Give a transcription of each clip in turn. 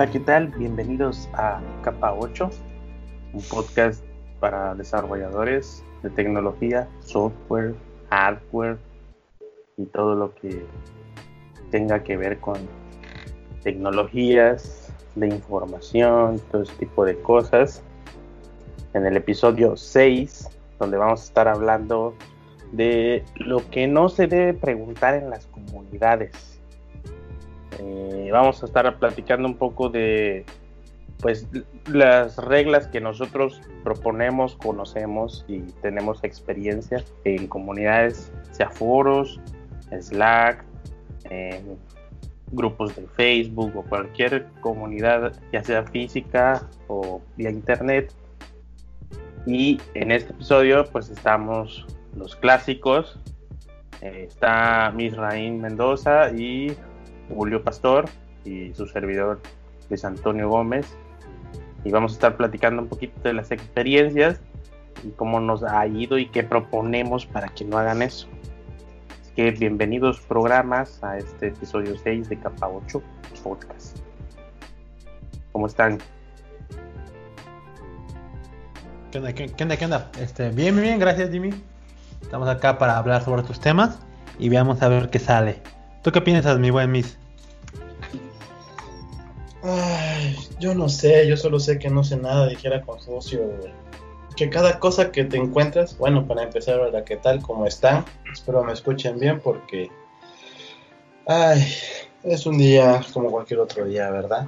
Hola, ¿qué tal? Bienvenidos a Capa 8, un podcast para desarrolladores de tecnología, software, hardware y todo lo que tenga que ver con tecnologías de información, todo ese tipo de cosas. En el episodio 6, donde vamos a estar hablando de lo que no se debe preguntar en las comunidades eh, vamos a estar platicando un poco de pues las reglas que nosotros proponemos, conocemos y tenemos experiencia en comunidades, sea foros, Slack, grupos de Facebook o cualquier comunidad, ya sea física o vía internet. Y en este episodio pues estamos los clásicos. Eh, está Misraín Mendoza y Julio Pastor y su servidor Luis Antonio Gómez. Y vamos a estar platicando un poquito de las experiencias y cómo nos ha ido y qué proponemos para que no hagan eso. Así que bienvenidos programas a este episodio 6 de Capa 8 Podcast. ¿Cómo están? ¿Qué onda? ¿Qué, onda? ¿Qué onda? Este, bien, bien, gracias Jimmy. Estamos acá para hablar sobre tus temas y veamos a ver qué sale. ¿Tú qué piensas, mi buen Miss? Ay, yo no sé, yo solo sé que no sé nada, dijera Confucio. Que cada cosa que te encuentras, bueno, para empezar, ¿verdad? ¿Qué tal? ¿Cómo están? Espero me escuchen bien porque. Ay, es un día como cualquier otro día, ¿verdad?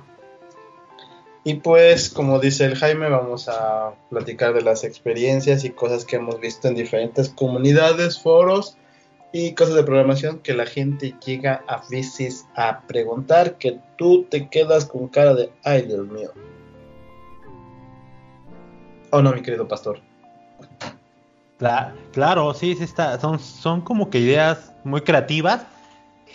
Y pues, como dice el Jaime, vamos a platicar de las experiencias y cosas que hemos visto en diferentes comunidades, foros y cosas de programación que la gente llega a veces a preguntar que tú te quedas con cara de ay Dios mío. ¿O no, mi querido pastor? claro, sí, sí está. Son, son como que ideas muy creativas.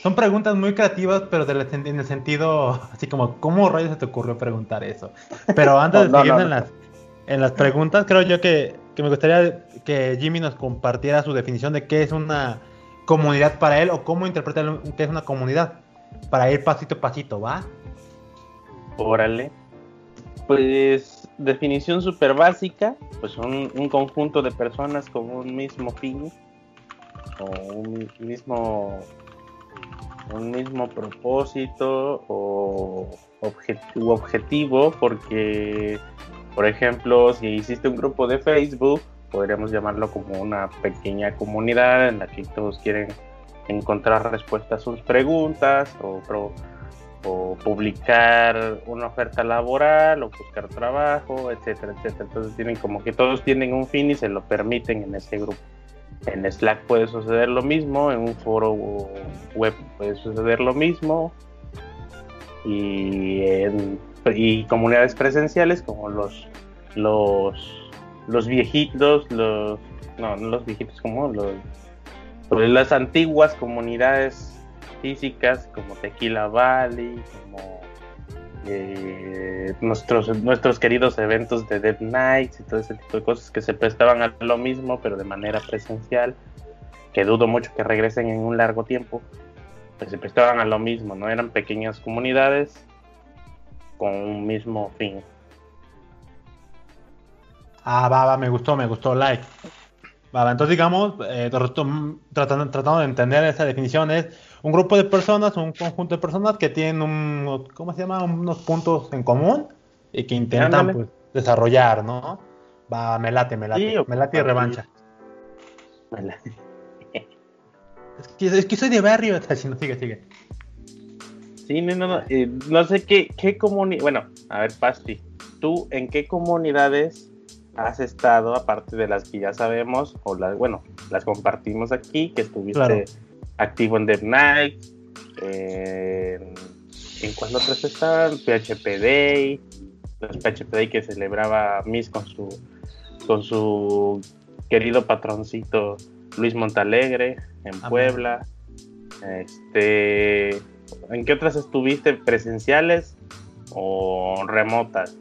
Son preguntas muy creativas, pero en el sentido así como, ¿cómo rayos se te ocurrió preguntar eso? Pero antes de seguir en, las, en las preguntas, creo yo que, que me gustaría que Jimmy nos compartiera su definición de qué es una comunidad para él o cómo interpretar que es una comunidad para ir pasito a pasito, ¿va? Órale. Pues definición súper básica, pues un, un, conjunto de personas con un mismo fin o un mismo un mismo propósito o objetivo porque por ejemplo si hiciste un grupo de Facebook podríamos llamarlo como una pequeña comunidad en la que todos quieren encontrar respuestas a sus preguntas o, publicar una oferta laboral o buscar trabajo, etcétera, etcétera. Entonces tienen como que todos tienen un fin y se lo permiten en ese grupo. En Slack puede suceder lo mismo, en un foro web puede suceder lo mismo y en y comunidades presenciales como los los los viejitos, los, no, no los viejitos como los, pues las antiguas comunidades físicas como Tequila Valley, como eh, nuestros, nuestros queridos eventos de Dead Nights y todo ese tipo de cosas que se prestaban a lo mismo pero de manera presencial, que dudo mucho que regresen en un largo tiempo, pues se prestaban a lo mismo, ¿no? Eran pequeñas comunidades con un mismo fin. Ah, va, va, me gustó, me gustó, like. Va, entonces digamos, eh, tratando, tratando de entender esa definición, es un grupo de personas, un conjunto de personas que tienen un, ¿cómo se llama? unos puntos en común y que intentan pues, desarrollar, ¿no? Va, me late, me late, me late y revancha. Me late. Es que, es que soy de barrio, si no, sigue, sigue. Sí, no, no, no, eh, no sé qué, qué comunidad, bueno, a ver, Pasti, ¿tú en qué comunidades has estado, aparte de las que ya sabemos, o las, bueno, las compartimos aquí, que estuviste activo en Dead Night, en cuál otras estaban, PHP Day, los PHP Day que celebraba Miss con su, con su querido patroncito Luis Montalegre en Puebla. Este, ¿En qué otras estuviste presenciales o remotas?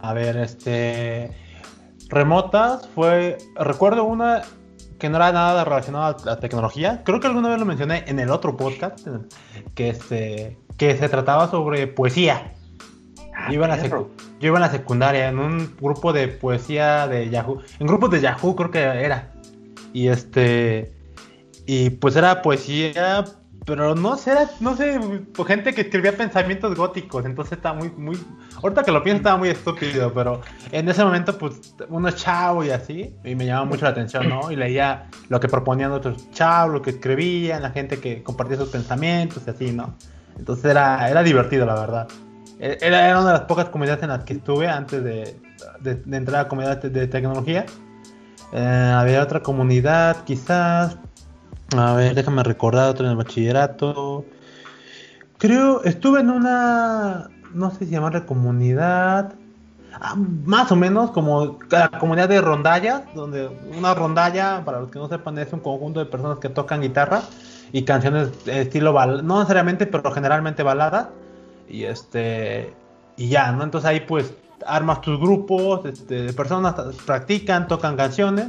A ver, este. Remotas fue. Recuerdo una que no era nada relacionada a la tecnología. Creo que alguna vez lo mencioné en el otro podcast. Que este. que se trataba sobre poesía. Ah, Yo iba, en la yo iba en la secundaria, en un grupo de poesía de Yahoo. En grupos de Yahoo creo que era. Y este. Y pues era poesía, pero no sé, no sé, pues, gente que escribía pensamientos góticos. Entonces estaba muy, muy. Ahorita que lo pienso estaba muy estúpido, pero en ese momento, pues, uno chavo y así. Y me llamaba mucho la atención, ¿no? Y leía lo que proponían otros chavos, lo que escribían, la gente que compartía sus pensamientos y así, ¿no? Entonces era, era divertido, la verdad. E- Era, era una de las pocas comunidades en las que estuve antes de, de- de entrar a comunidad de, de tecnología. Eh, había otra comunidad, quizás. A ver, déjame recordar otra en el bachillerato. Creo, estuve en una. No sé si llamarle comunidad. ah, más o menos como la comunidad de rondallas, donde una rondalla, para los que no sepan, es un conjunto de personas que tocan guitarra y canciones de estilo bal no necesariamente, pero generalmente baladas. Y este y ya, ¿no? Entonces ahí pues armas tus grupos este, personas, practican, tocan canciones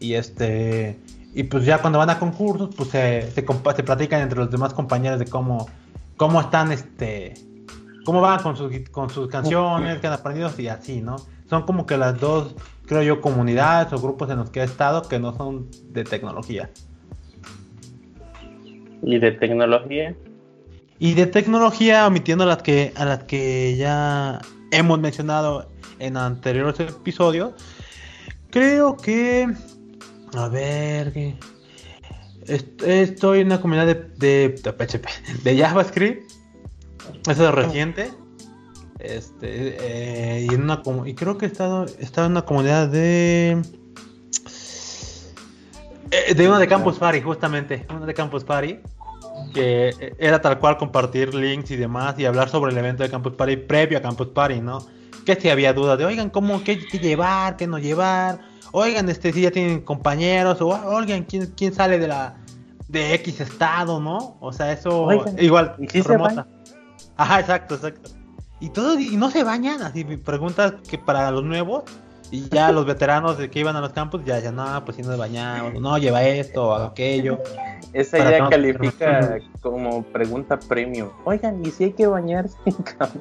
y este y pues ya cuando van a concursos pues se, se, platican entre los demás compañeros de cómo cómo están este cómo van con sus con sus canciones que han aprendido y así, ¿no? Son como que las dos creo yo comunidades o grupos en los que he estado que no son de tecnología. Y de tecnología. Y de tecnología, omitiendo las que, a las que ya hemos mencionado en anteriores episodios, creo que. A ver. Estoy en una comunidad de, de, PHP, de JavaScript. Eso es reciente. Este, eh, y, en una, y creo que he estado, he en una comunidad de. eh, De una de Campus Party, justamente. Una de Campus Party que era tal cual compartir links y demás y hablar sobre el evento de Campus Party previo a Campus Party, ¿no? Que si había dudas de, oigan, ¿cómo, qué, qué llevar, qué no llevar? Oigan, este, si ya tienen compañeros, o oigan, ¿quién, quién sale de la de X estado, ¿no? O sea, eso Oigan, igual, ¿y si se remota. Ajá, exacto, exacto. Y todo, y no se bañan, así preguntas que para los nuevos, y ya los veteranos de que iban a los campos ya decían, no, pues si no se bañamos, no, lleva esto, o aquello. Esa ya todos. califica como pregunta premium. Oigan, ¿y si hay que bañarse en has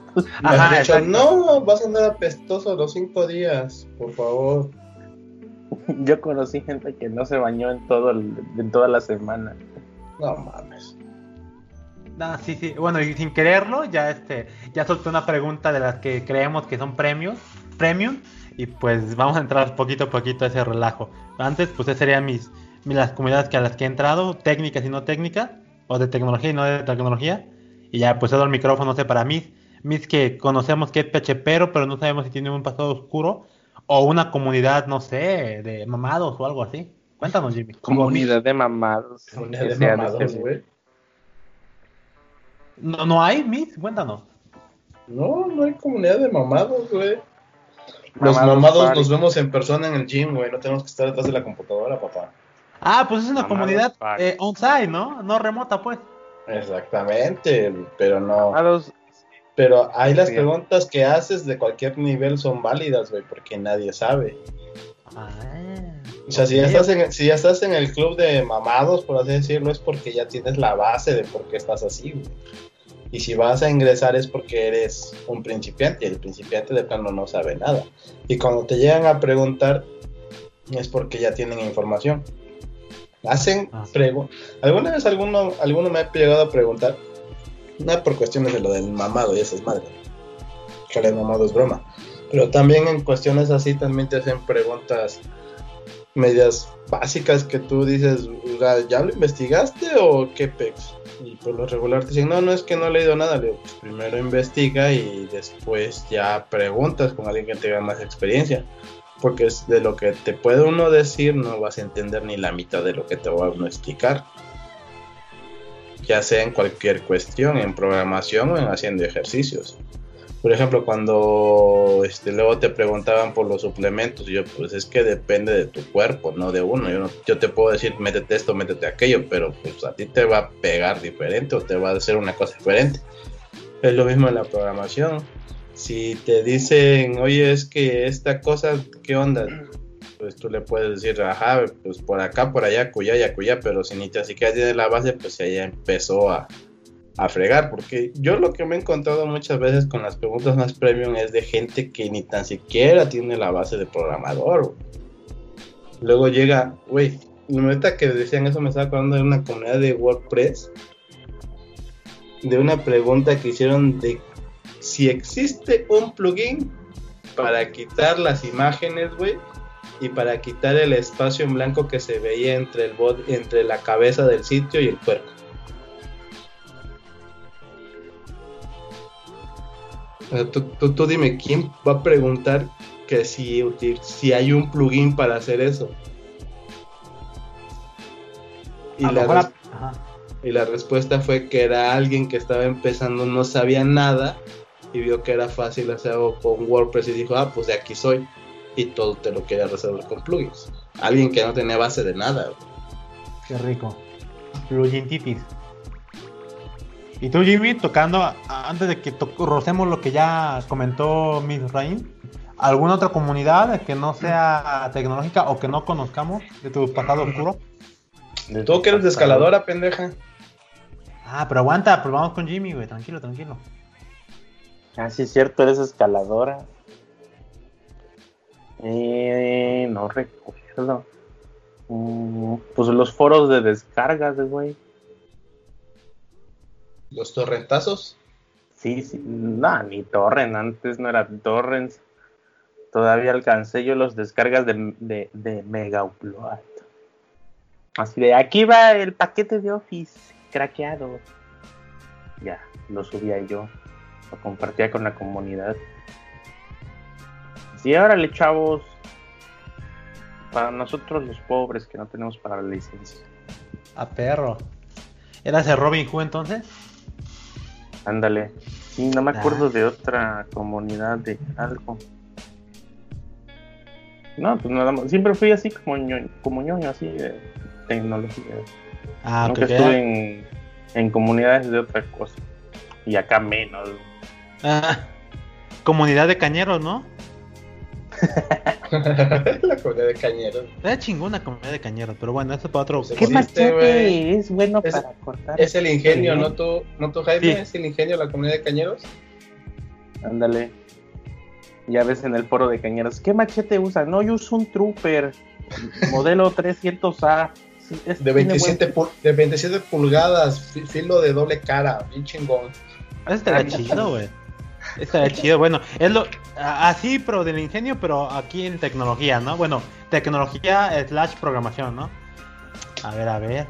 Ajá, dicho, no, vas a andar apestoso los cinco días, por favor. Yo conocí gente que no se bañó en todo el- en toda la semana. No mames. No, sí, sí. Bueno, y sin quererlo, ya este, ya solté una pregunta de las que creemos que son premios, premium, y pues vamos a entrar poquito a poquito a ese relajo. Antes, pues esas serían mis, mis- las comunidades que a las que he entrado, técnicas y no técnicas, o de tecnología y no de tecnología. Y ya pues cedo el micrófono, no sé, para mí, mis que conocemos que es PHPero, pero no sabemos si tiene un pasado oscuro, o una comunidad, no sé, de mamados o algo así. Cuéntanos, Jimmy. Comunidad de mamados. Comunidad de mamados, güey. No, no hay, mis, cuéntanos. No, no hay comunidad de mamados, güey. Los Mamados nos vemos en persona en el gym, güey. No tenemos que estar detrás de la computadora, papá. Ah, pues es una Mamados comunidad eh, on-site, ¿no? No remota, pues. Exactamente, pero no. Mamados. Pero ahí las preguntas que haces de cualquier nivel son válidas, güey, porque nadie sabe. Ah, O sea, si ya, estás en, si ya estás en el club de mamados, por así decirlo, es porque ya tienes la base de por qué estás así, güey. Y si vas a ingresar es porque eres un principiante, y el principiante de plano no sabe nada. Y cuando te llegan a preguntar, es porque ya tienen información. Hacen Ah. preguntas. ¿Alguna vez alguno, alguno me ha llegado a preguntar? No por cuestiones de lo del mamado y esa es madre. Que el mamado es broma. Pero también en cuestiones así también te hacen preguntas medias básicas que tú dices, ¿ya lo investigaste o qué pex? Y por lo regular te dicen, no, no es que no he leído nada. Le digo, pues primero investiga y después ya preguntas con alguien que tenga más experiencia. Porque es de lo que te puede uno decir, no vas a entender ni la mitad de lo que te va a uno explicar. Ya sea en cualquier cuestión, en programación o en haciendo ejercicios. Por ejemplo, cuando este, luego te preguntaban por los suplementos, yo pues es que depende de tu cuerpo, no de uno. Yo, no- yo te puedo decir, métete esto, métete aquello, pero pues a ti te va a pegar diferente o te va a hacer una cosa diferente. Es lo mismo en la programación. Si te dicen, oye, es que esta cosa, ¿qué onda? Pues tú le puedes decir, ajá, pues por acá, por allá, cuya y cuya, pero si ni te siquiera tienes la base, pues ya empezó a, a fregar, porque yo lo que me he encontrado muchas veces con las preguntas más premium es de gente que ni tan siquiera tiene la base de programador. Luego llega, güey, neta que decían eso me estaba acordando de una comunidad de WordPress, de una pregunta que hicieron de si existe un plugin para quitar las imágenes, güey, y para quitar el espacio en blanco que se veía entre el bot, entre la cabeza del sitio y el cuerpo. Tú, tú, dime, ¿quién va a preguntar que si, si hay un plugin para hacer eso? Y la, y la respuesta fue que era alguien que estaba empezando, no sabía nada y vio que era fácil hacerlo con WordPress y dijo, ah, pues de aquí soy. Y todo te lo quería resolver con plugins. Alguien que no tenía base de nada. Qué rico. Plugin titis. Y tú, Jimmy, tocando, antes de que rocemos lo que ya comentó Miss Rain, ¿alguna otra comunidad que no sea tecnológica o que no conozcamos de tu pasado oscuro? Tú que eres de escaladora, pendeja. Ah, pero aguanta, pues vamos con Jimmy, güey, tranquilo, tranquilo. Ah, sí, es cierto, eres escaladora. Eh, no recuerdo. Mm, pues los foros de descargas, güey. ¿Los torrentazos? Sí, sí, no, ni torrent, antes no era torrents. Todavía alcancé yo los descargas de, de, de Mega Upload. Así de, aquí va el paquete de Office craqueado. Ya, lo subía yo lo compartía con la comunidad. Y ahora le chavos, para nosotros los pobres que no tenemos para la licencia. A perro. ¿Eras el Robin Hood entonces? Ándale. Sí, no me acuerdo de otra comunidad de algo. No, pues nada más. Siempre fui así como ñoño, como ñoño así de tecnología. Ah, Nunca estuve en, en comunidades de otra cosa. Y acá menos. Ah, comunidad de cañeros, ¿no? la comunidad de cañeros. Es chingona comunidad de cañeros, pero bueno, eso para otro. ¿Qué machete es bueno para cortar? Es el ingenio, ¿no tú, no tú Jaime? ¿Es el ingenio la comunidad de cañeros? Ándale. Ya ves en el foro de cañeros. ¿Qué machete usa? No, yo uso un Trooper. modelo 300A. de, 27 de 27 pulgadas, filo de doble cara, bien chingón. Eso estaría chido, güey. Estaría chido, bueno, es lo así, pero del ingenio, pero aquí en tecnología, ¿no? Bueno, tecnología slash programación, ¿no? A ver, a ver.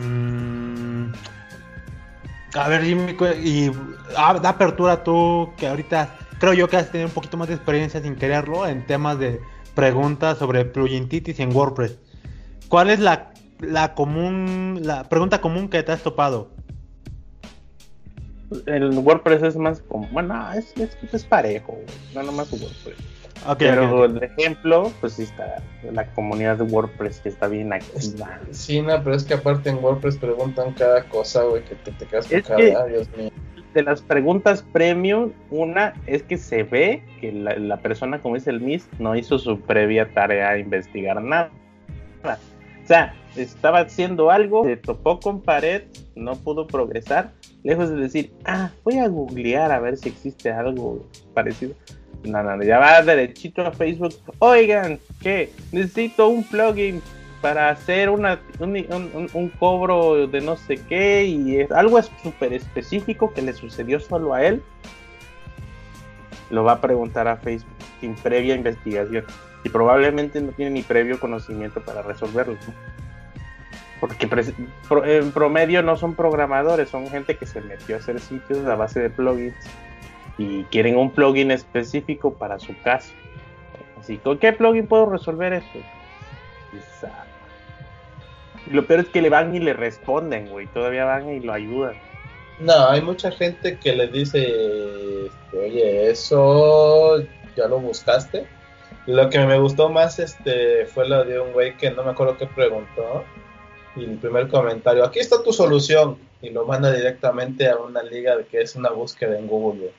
Mm, a ver, Jimmy, y ah, da apertura tú, que ahorita creo yo que has tenido un poquito más de experiencia sin quererlo en temas de preguntas sobre pluginitis en WordPress. ¿Cuál es la, la común, la pregunta común que te has topado? El WordPress es más como, bueno, es, es, es parejo, no nomás WordPress. pero el ejemplo, pues sí está la comunidad de WordPress que está bien activa. Sí, no, pero es que aparte en WordPress preguntan cada cosa, güey, que te, te quedas con cada, Dios mío. De las preguntas premium, una es que se ve que la, la persona, como dice el Miss, no hizo su previa tarea a investigar nada. O sea, estaba haciendo algo, se topó con pared, no pudo progresar, lejos de decir, ah, voy a googlear a ver si existe algo parecido. No, no, ya va derechito a Facebook. Oigan, que necesito un plugin para hacer una, un, cobro de no sé qué y es algo súper específico que le sucedió solo a él. Lo va a preguntar a Facebook sin previa investigación y probablemente no tiene ni previo conocimiento para resolverlo. Porque en promedio no son programadores, son gente que se metió a hacer sitios a base de plugins y quieren un plugin específico para su caso. Así, ¿con qué plugin puedo resolver esto? lo peor es que le van y le responden, güey. Todavía van y lo ayudan. No, hay mucha gente que le dice, este, oye, eso ya lo buscaste. Lo que me gustó más este fue lo de un güey que no me acuerdo qué preguntó el primer comentario, aquí está tu solución, y lo manda directamente a una liga de que es una búsqueda en Google.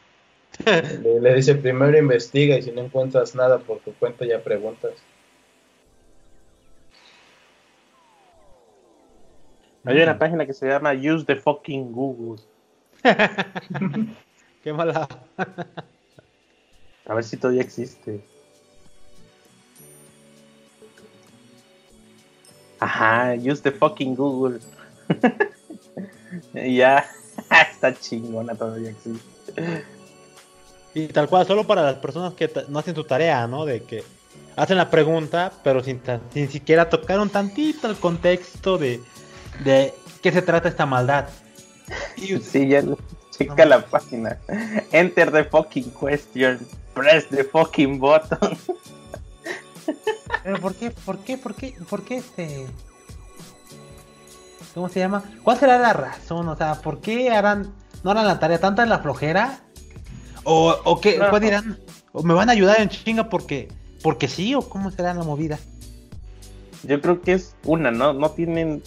le, dice, primero investiga y si no encuentras nada por tu cuenta ya preguntas. Hay una página que se llama Use the fucking Google. Qué mala. A ver si todavía existe. Ajá, use the fucking Google. ya, está chingona, todavía existe. Y tal cual, solo para las personas que no hacen su tarea, ¿no? De que hacen la pregunta, pero sin, sin siquiera tocar un tantito el contexto de, de qué se trata esta maldad. Y Sí, ya checa la página. Enter the fucking question. Press the fucking button. Pero ¿por qué, por qué, por qué, por qué este... ¿Cómo se llama? ¿Cuál será la razón? O sea, ¿por qué harán, no harán la tarea? ¿Tanta es la flojera? ¿O, o qué? No. ¿Cuál dirán? ¿O me van a ayudar en chinga porque, porque sí? ¿O cómo será la movida? Yo creo que es una, ¿no? No tienen.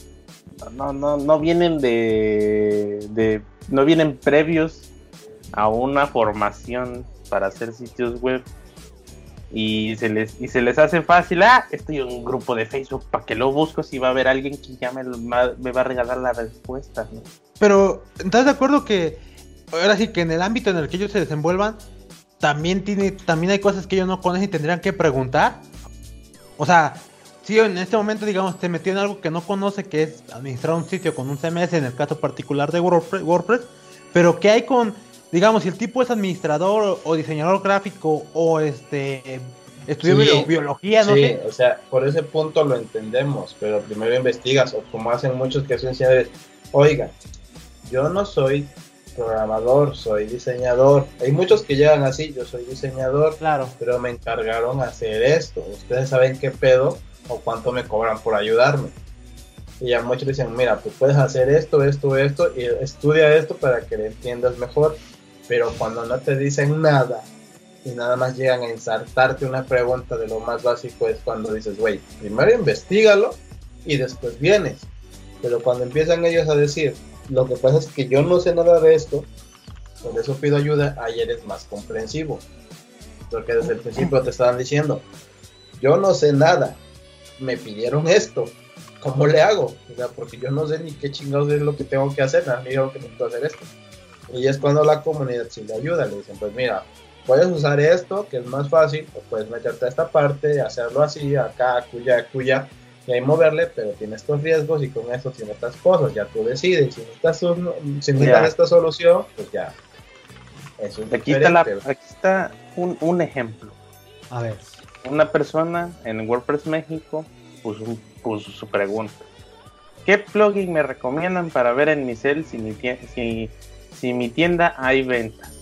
No, no, no vienen de, de. No vienen previos a una formación para hacer sitios web. Y se les, y se les hace fácil. Ah, estoy en un grupo de Facebook. ¿Para que lo busco? Si va a haber alguien que ya me, me va a regalar la respuesta, ¿no? Pero, ¿estás de acuerdo que ahora sí que en el ámbito en el que ellos se desenvuelvan, también tiene, también hay cosas que ellos no conocen y tendrían que preguntar? O sea, si en este momento, digamos, te metió en algo que no conoce, que es administrar un sitio con un CMS, en el caso particular de WordPress, WordPress pero ¿qué hay con, digamos, si el tipo es administrador o, diseñador gráfico o este estudió Sí. bio- biología, no sí, sé? o sea, por ese punto lo entendemos, pero primero investigas, o como hacen muchos que son diseñadores, oiga, yo no soy programador, soy diseñador. Hay muchos que llegan así, yo soy diseñador, Claro. pero me encargaron hacer esto. Ustedes saben qué pedo o cuánto me cobran por ayudarme. Y ya muchos dicen, mira, pues puedes hacer esto, esto, esto, y estudia esto para que le entiendas mejor. Pero cuando no te dicen nada y nada más llegan a ensartarte una pregunta de lo más básico es cuando dices, güey, primero investigalo y después vienes. Pero cuando empiezan ellos a decir, lo que pasa es que yo no sé nada de esto, por eso pido ayuda, ahí eres más comprensivo. Porque desde el principio te estaban diciendo, yo no sé nada, me pidieron esto, ¿cómo le hago? O sea, porque yo no sé ni qué chingados es lo que tengo que hacer, mí dijeron que necesito hacer esto. Y es cuando la comunidad sí le ayuda, le dicen, pues mira, puedes usar esto, que es más fácil, o puedes meterte a esta parte, hacerlo así, acá, acuya, acuya, y ahí moverle, pero tiene estos riesgos y con esto tiene estas cosas, ya tú decides, si necesitas, un- si necesitas esta solución, pues ya. Eso es Aquí está, la, aquí está un, un ejemplo. A ver. Una persona en WordPress México puso, su pregunta. ¿Qué plugin me recomiendan para ver en mi cel si mi, si, si mi tienda hay ventas?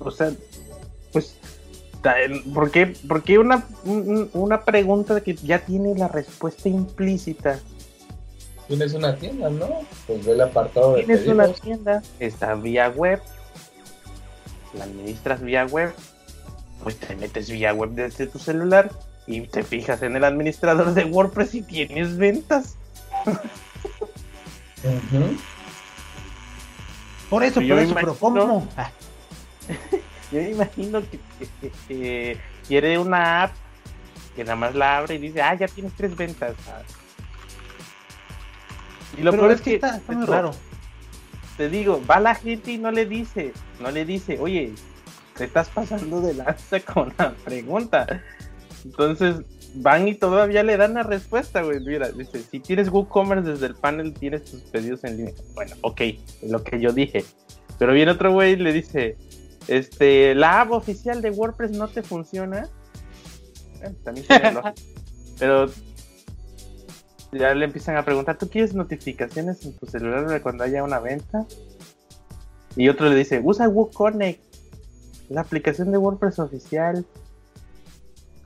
O sea, pues, ¿por qué, por qué una, un- una pregunta que ya tiene la respuesta implícita? Tienes una tienda, ¿no? Pues ve el apartado de Tienes una tienda, está vía web, la administras vía web, pues te metes vía web desde tu celular y te fijas en el administrador de WordPress y tienes ventas. Por eso, por eso, pero ¿cómo? Yo me imagino que, que- quiere una app que nada más la abre y dice, ah, ya tienes tres ventas. Ah. Y lo pero peor es es que está, está muy esto- raro. te digo, va la gente y no le dice, no le dice, oye, te estás pasando de lanza con la pregunta. Entonces van y todavía le dan la respuesta, güey. Mira, dice, si tienes WooCommerce desde el panel, tienes tus pedidos en línea. Bueno, ok, lo que yo dije. Pero viene otro güey y le dice, este, la app oficial de WordPress no te funciona. Bueno, también. Pero ya le empiezan a preguntar, ¿tú quieres notificaciones en tu celular de cuando haya una venta? Y otro le dice, usa WooConnect, la aplicación de WordPress oficial.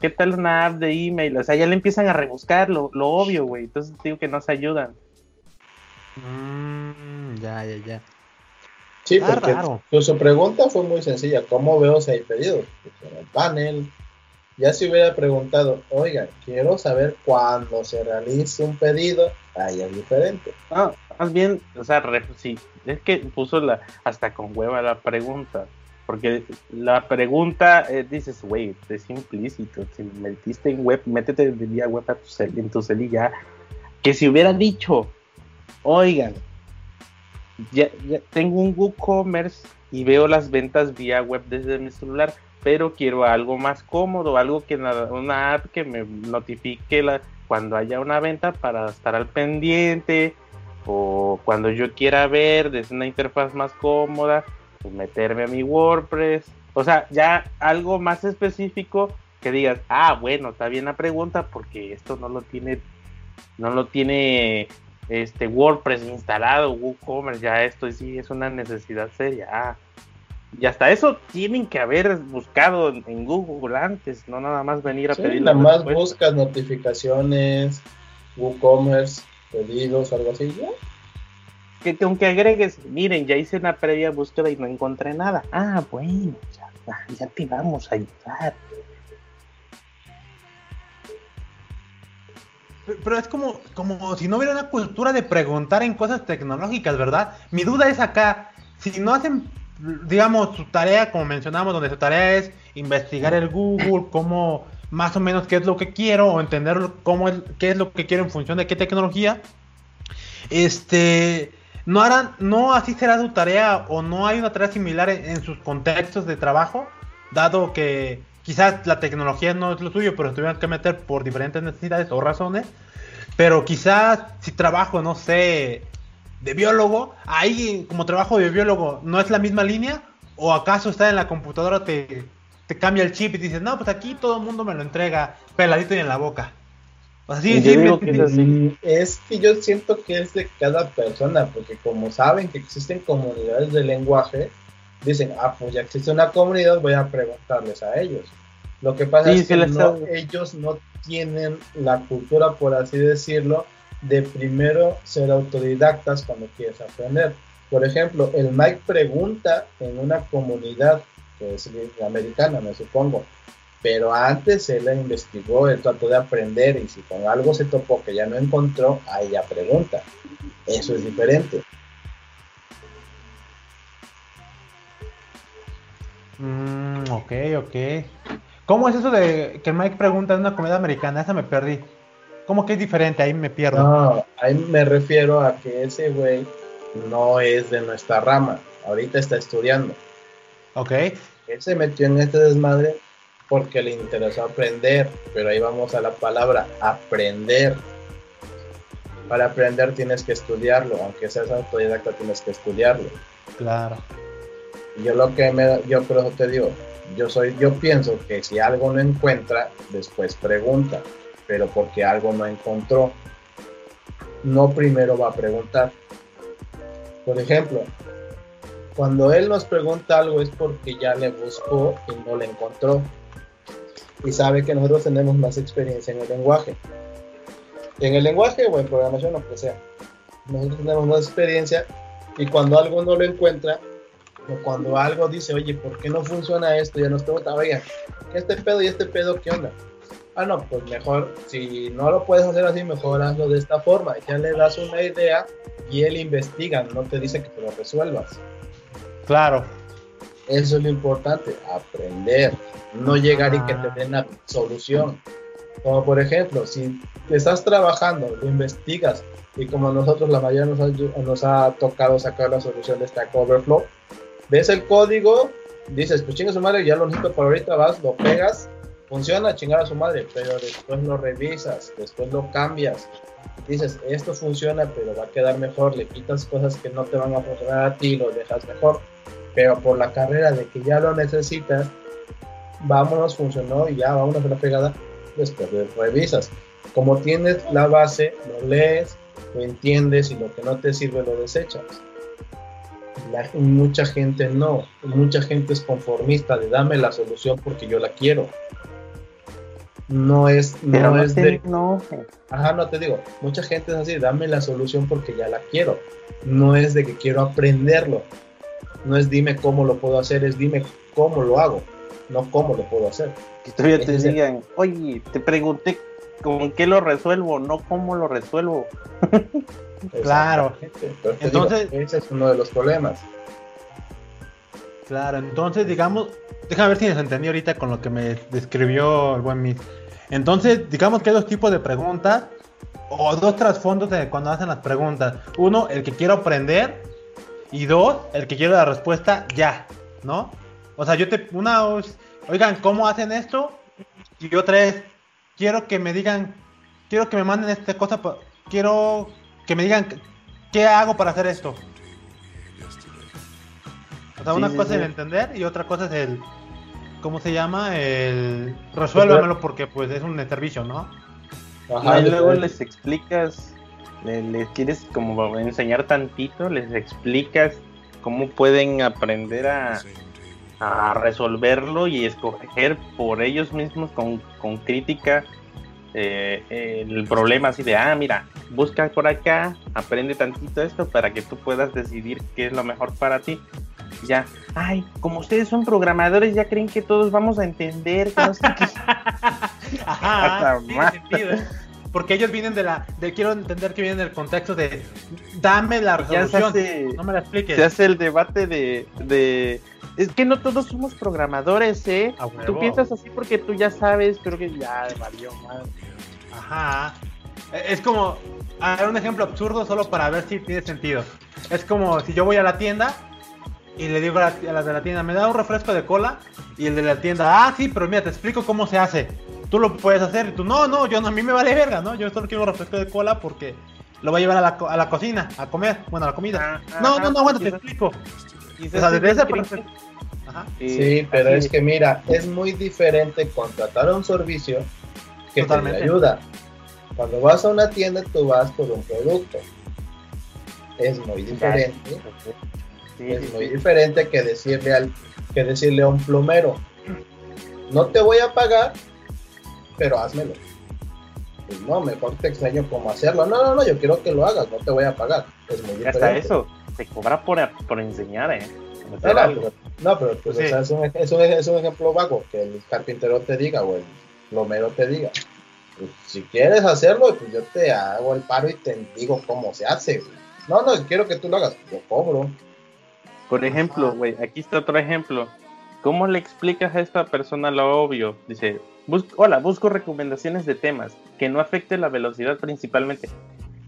¿Qué tal una app de email? O sea, ya le empiezan a rebuscar lo, lo obvio, güey. Entonces digo que no se ayudan. Mm, ya, ya, ya. Sí, Ah, porque raro. pues, su pregunta fue muy sencilla. ¿Cómo veo si hay pedidos? Pues, en el panel. Ya si hubiera preguntado, oiga, quiero saber cuándo se realice un pedido, ahí es diferente. No, más bien, o sea, re- sí, es que puso la hasta con hueva la pregunta. Porque la pregunta eh, dices, güey, es implícito. Si metiste en web, métete vía web a tu cel, en tu cel y ya. Que si hubiera dicho, oigan, ya, tengo un WooCommerce y veo las ventas vía web desde mi celular, pero quiero algo más cómodo, algo que una app que me notifique la, cuando haya una venta para estar al pendiente o cuando yo quiera ver desde una interfaz más cómoda meterme a mi WordPress. O sea, ya algo más específico que digas, ah, bueno, está bien la pregunta porque esto no lo tiene, no lo tiene este WordPress instalado, WooCommerce, ya esto sí es una necesidad seria. Ah, y hasta eso tienen que haber buscado en Google antes, no nada más venir a sí, pedir. Nada más buscas notificaciones, WooCommerce, pedidos, algo así, ¿ya? Que, que, aunque agregues, miren, ya hice una previa búsqueda y no encontré nada. Ah, bueno, ya, ya te vamos a ayudar. Pero es como, como si no hubiera una cultura de preguntar en cosas tecnológicas, ¿verdad? Mi duda es acá, si no hacen, digamos, su tarea, como mencionamos, donde su tarea es investigar el Google, cómo, más o menos qué es lo que quiero, o entender cómo es, qué es lo que quiero en función de qué tecnología, este, no harán, no así será su tarea o no hay una tarea similar en, sus contextos de trabajo, dado que quizás la tecnología no es lo suyo, pero se tuvieron que meter por diferentes necesidades o razones, pero quizás si trabajo, no sé, de biólogo, ahí como trabajo de biólogo no es la misma línea, o acaso está en la computadora te, te cambia el chip y dices, no, pues aquí todo el mundo me lo entrega peladito y en la boca. Así, sí, me, que es, así. es, que yo siento que es de cada persona, porque como saben que existen comunidades de lenguaje, dicen, ah, pues ya existe una comunidad, voy a preguntarles a ellos. Lo que pasa sí, es que no, ellos no tienen la cultura, por así decirlo, de primero ser autodidactas cuando quieres aprender. Por ejemplo, el Mike pregunta en una comunidad que es americana, me supongo, pero antes él la investigó, él trató de aprender y si con algo se topó que ya no encontró, ahí ya pregunta. Eso es diferente. Mm, ok, ok. ¿Cómo es eso de que Mike pregunta en una comedia americana? Esa me perdí. ¿Cómo que es diferente? Ahí me pierdo. No, ahí me refiero a que ese güey no es de nuestra rama. Ahorita está estudiando. Ok. Él se metió en este desmadre porque le interesó aprender, pero ahí vamos a la palabra aprender. Para aprender tienes que estudiarlo, aunque seas autodidacta tienes que estudiarlo. Claro. Yo lo que me, yo por eso te digo, yo soy, yo pienso que si algo no encuentra, después pregunta, pero porque algo no encontró, no primero va a preguntar. Por ejemplo, cuando él nos pregunta algo es porque ya le buscó y no le encontró y sabe que nosotros tenemos más experiencia en el lenguaje. En el lenguaje o en programación, lo que sea. Nosotros tenemos más experiencia y cuando algo no lo encuentra, o cuando algo dice, oye, ¿por qué no funciona esto? Ya nos pregunta, oiga, ¿qué este pedo y este pedo qué onda? Ah, no, pues mejor, si no lo puedes hacer así, mejor hazlo de esta forma. Ya le das una idea y él investiga, no te dice que te lo resuelvas. Claro. Eso es lo importante, aprender no llegar y que te den la solución. Como por ejemplo, si estás trabajando, lo investigas y como nosotros la mayoría nos ha, nos ha tocado sacar la solución de Stack Overflow, ves el código, dices, pues chinga su madre, ya lo necesito por ahorita, vas, lo pegas, funciona, chingar a su madre, pero después lo revisas, después lo cambias, dices, esto funciona, pero va a quedar mejor, le quitas cosas que no te van a funcionar a ti, lo dejas mejor, pero por la carrera de que ya lo necesitas, vámonos, funcionó y ya, vámonos a la pegada, después de revisas. Como tienes la base, lo lees, lo entiendes y lo que no te sirve lo desechas. La, mucha gente no, mucha gente es conformista de dame la solución porque yo la quiero. No es, no, no es de. No. Ajá, no te digo. Mucha gente es así, dame la solución porque ya la quiero. No es de que quiero aprenderlo. No es dime cómo lo puedo hacer, es dime cómo lo hago no cómo lo puedo hacer. Que todavía te digan, oye, te pregunté con qué lo resuelvo, no cómo lo resuelvo. claro. Entonces, ese es uno de los problemas. Claro, entonces digamos, déjame ver si les entendí ahorita con lo que me describió el buen Miss. Entonces, digamos que hay dos tipos de preguntas o dos trasfondos de cuando hacen las preguntas. Uno, el que quiero aprender y dos, el que quiero la respuesta ya, ¿no? O sea, yo te una oigan, ¿cómo hacen esto? Y otra es quiero que me digan, quiero que me manden esta cosa, quiero que me digan qué hago para hacer esto. O sea, una cosa es el entender y otra cosa es el, ¿cómo se llama? El resuélvamelo porque pues es un servicio, ¿no? Ajá, y luego les explicas, les, quieres como enseñar tantito, les explicas cómo pueden aprender a, a resolverlo y escoger por ellos mismos con, con crítica eh, el problema así de, ah, mira, busca por acá, aprende tantito esto para que tú puedas decidir qué es lo mejor para ti. Ya, ay, como ustedes son programadores, ya creen que todos vamos a entender. Que no sé qué. Ajá, ¿eh? Porque ellos vienen de la, de quiero entender que vienen del contexto de, dame la resolución, no me la expliques. Se hace el debate de, de es que no todos somos programadores, ¿eh? Tú piensas así porque tú ya sabes, pero que ya valió. Ajá. E, es como, a ver un ejemplo absurdo solo para ver si tiene sentido. Es como si yo voy a la tienda y le digo a, las de la tienda, me da un refresco de cola y el de la tienda, ah, sí, pero mira, te explico cómo se hace. Tú lo puedes hacer y tú, no, no, yo a mí me vale verga, ¿no? Yo solo quiero refresco de cola porque lo voy a llevar a la, a la cocina, a comer, bueno, a la comida. Ah, no, no, no, bueno, te explico. O sea, desde Sí, pero es que mira, es muy diferente contratar un servicio que te ayuda. Cuando vas a una tienda, tú vas por un producto. Es muy diferente. es muy diferente que decirle al que decirle a un plomero, no te voy a pagar, pero házmelo. Pues no, mejor te enseño cómo hacerlo. No, no, no, yo quiero que lo hagas, no te voy a pagar. Es muy diferente. Hasta eso, se cobra por, por enseñar, ¿eh? No, pero, pues, es, un, es, un, es, un, ejemplo vago, que el carpintero te diga o el plomero te diga. Pues, si quieres hacerlo, pues yo te hago el paro y te digo cómo se hace. No, no, quiero que tú lo hagas, yo cobro. Por ejemplo, güey, aquí está otro ejemplo. ¿Cómo le explicas a esta persona lo obvio? Dice, hola, busco recomendaciones de temas que no afecten la velocidad principalmente.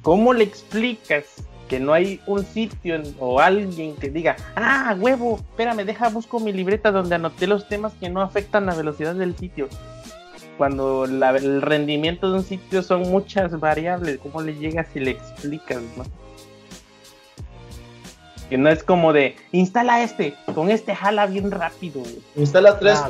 ¿Cómo le explicas que no hay un sitio o alguien que diga, ah, huevo, espérame, deja, busco mi libreta donde anoté los temas que no afectan la velocidad del sitio. Cuando el rendimiento de un sitio son muchas variables, ¿cómo le llegas y le explicas, no? Que no es como de, instala este, con este jala bien rápido. Instala tres,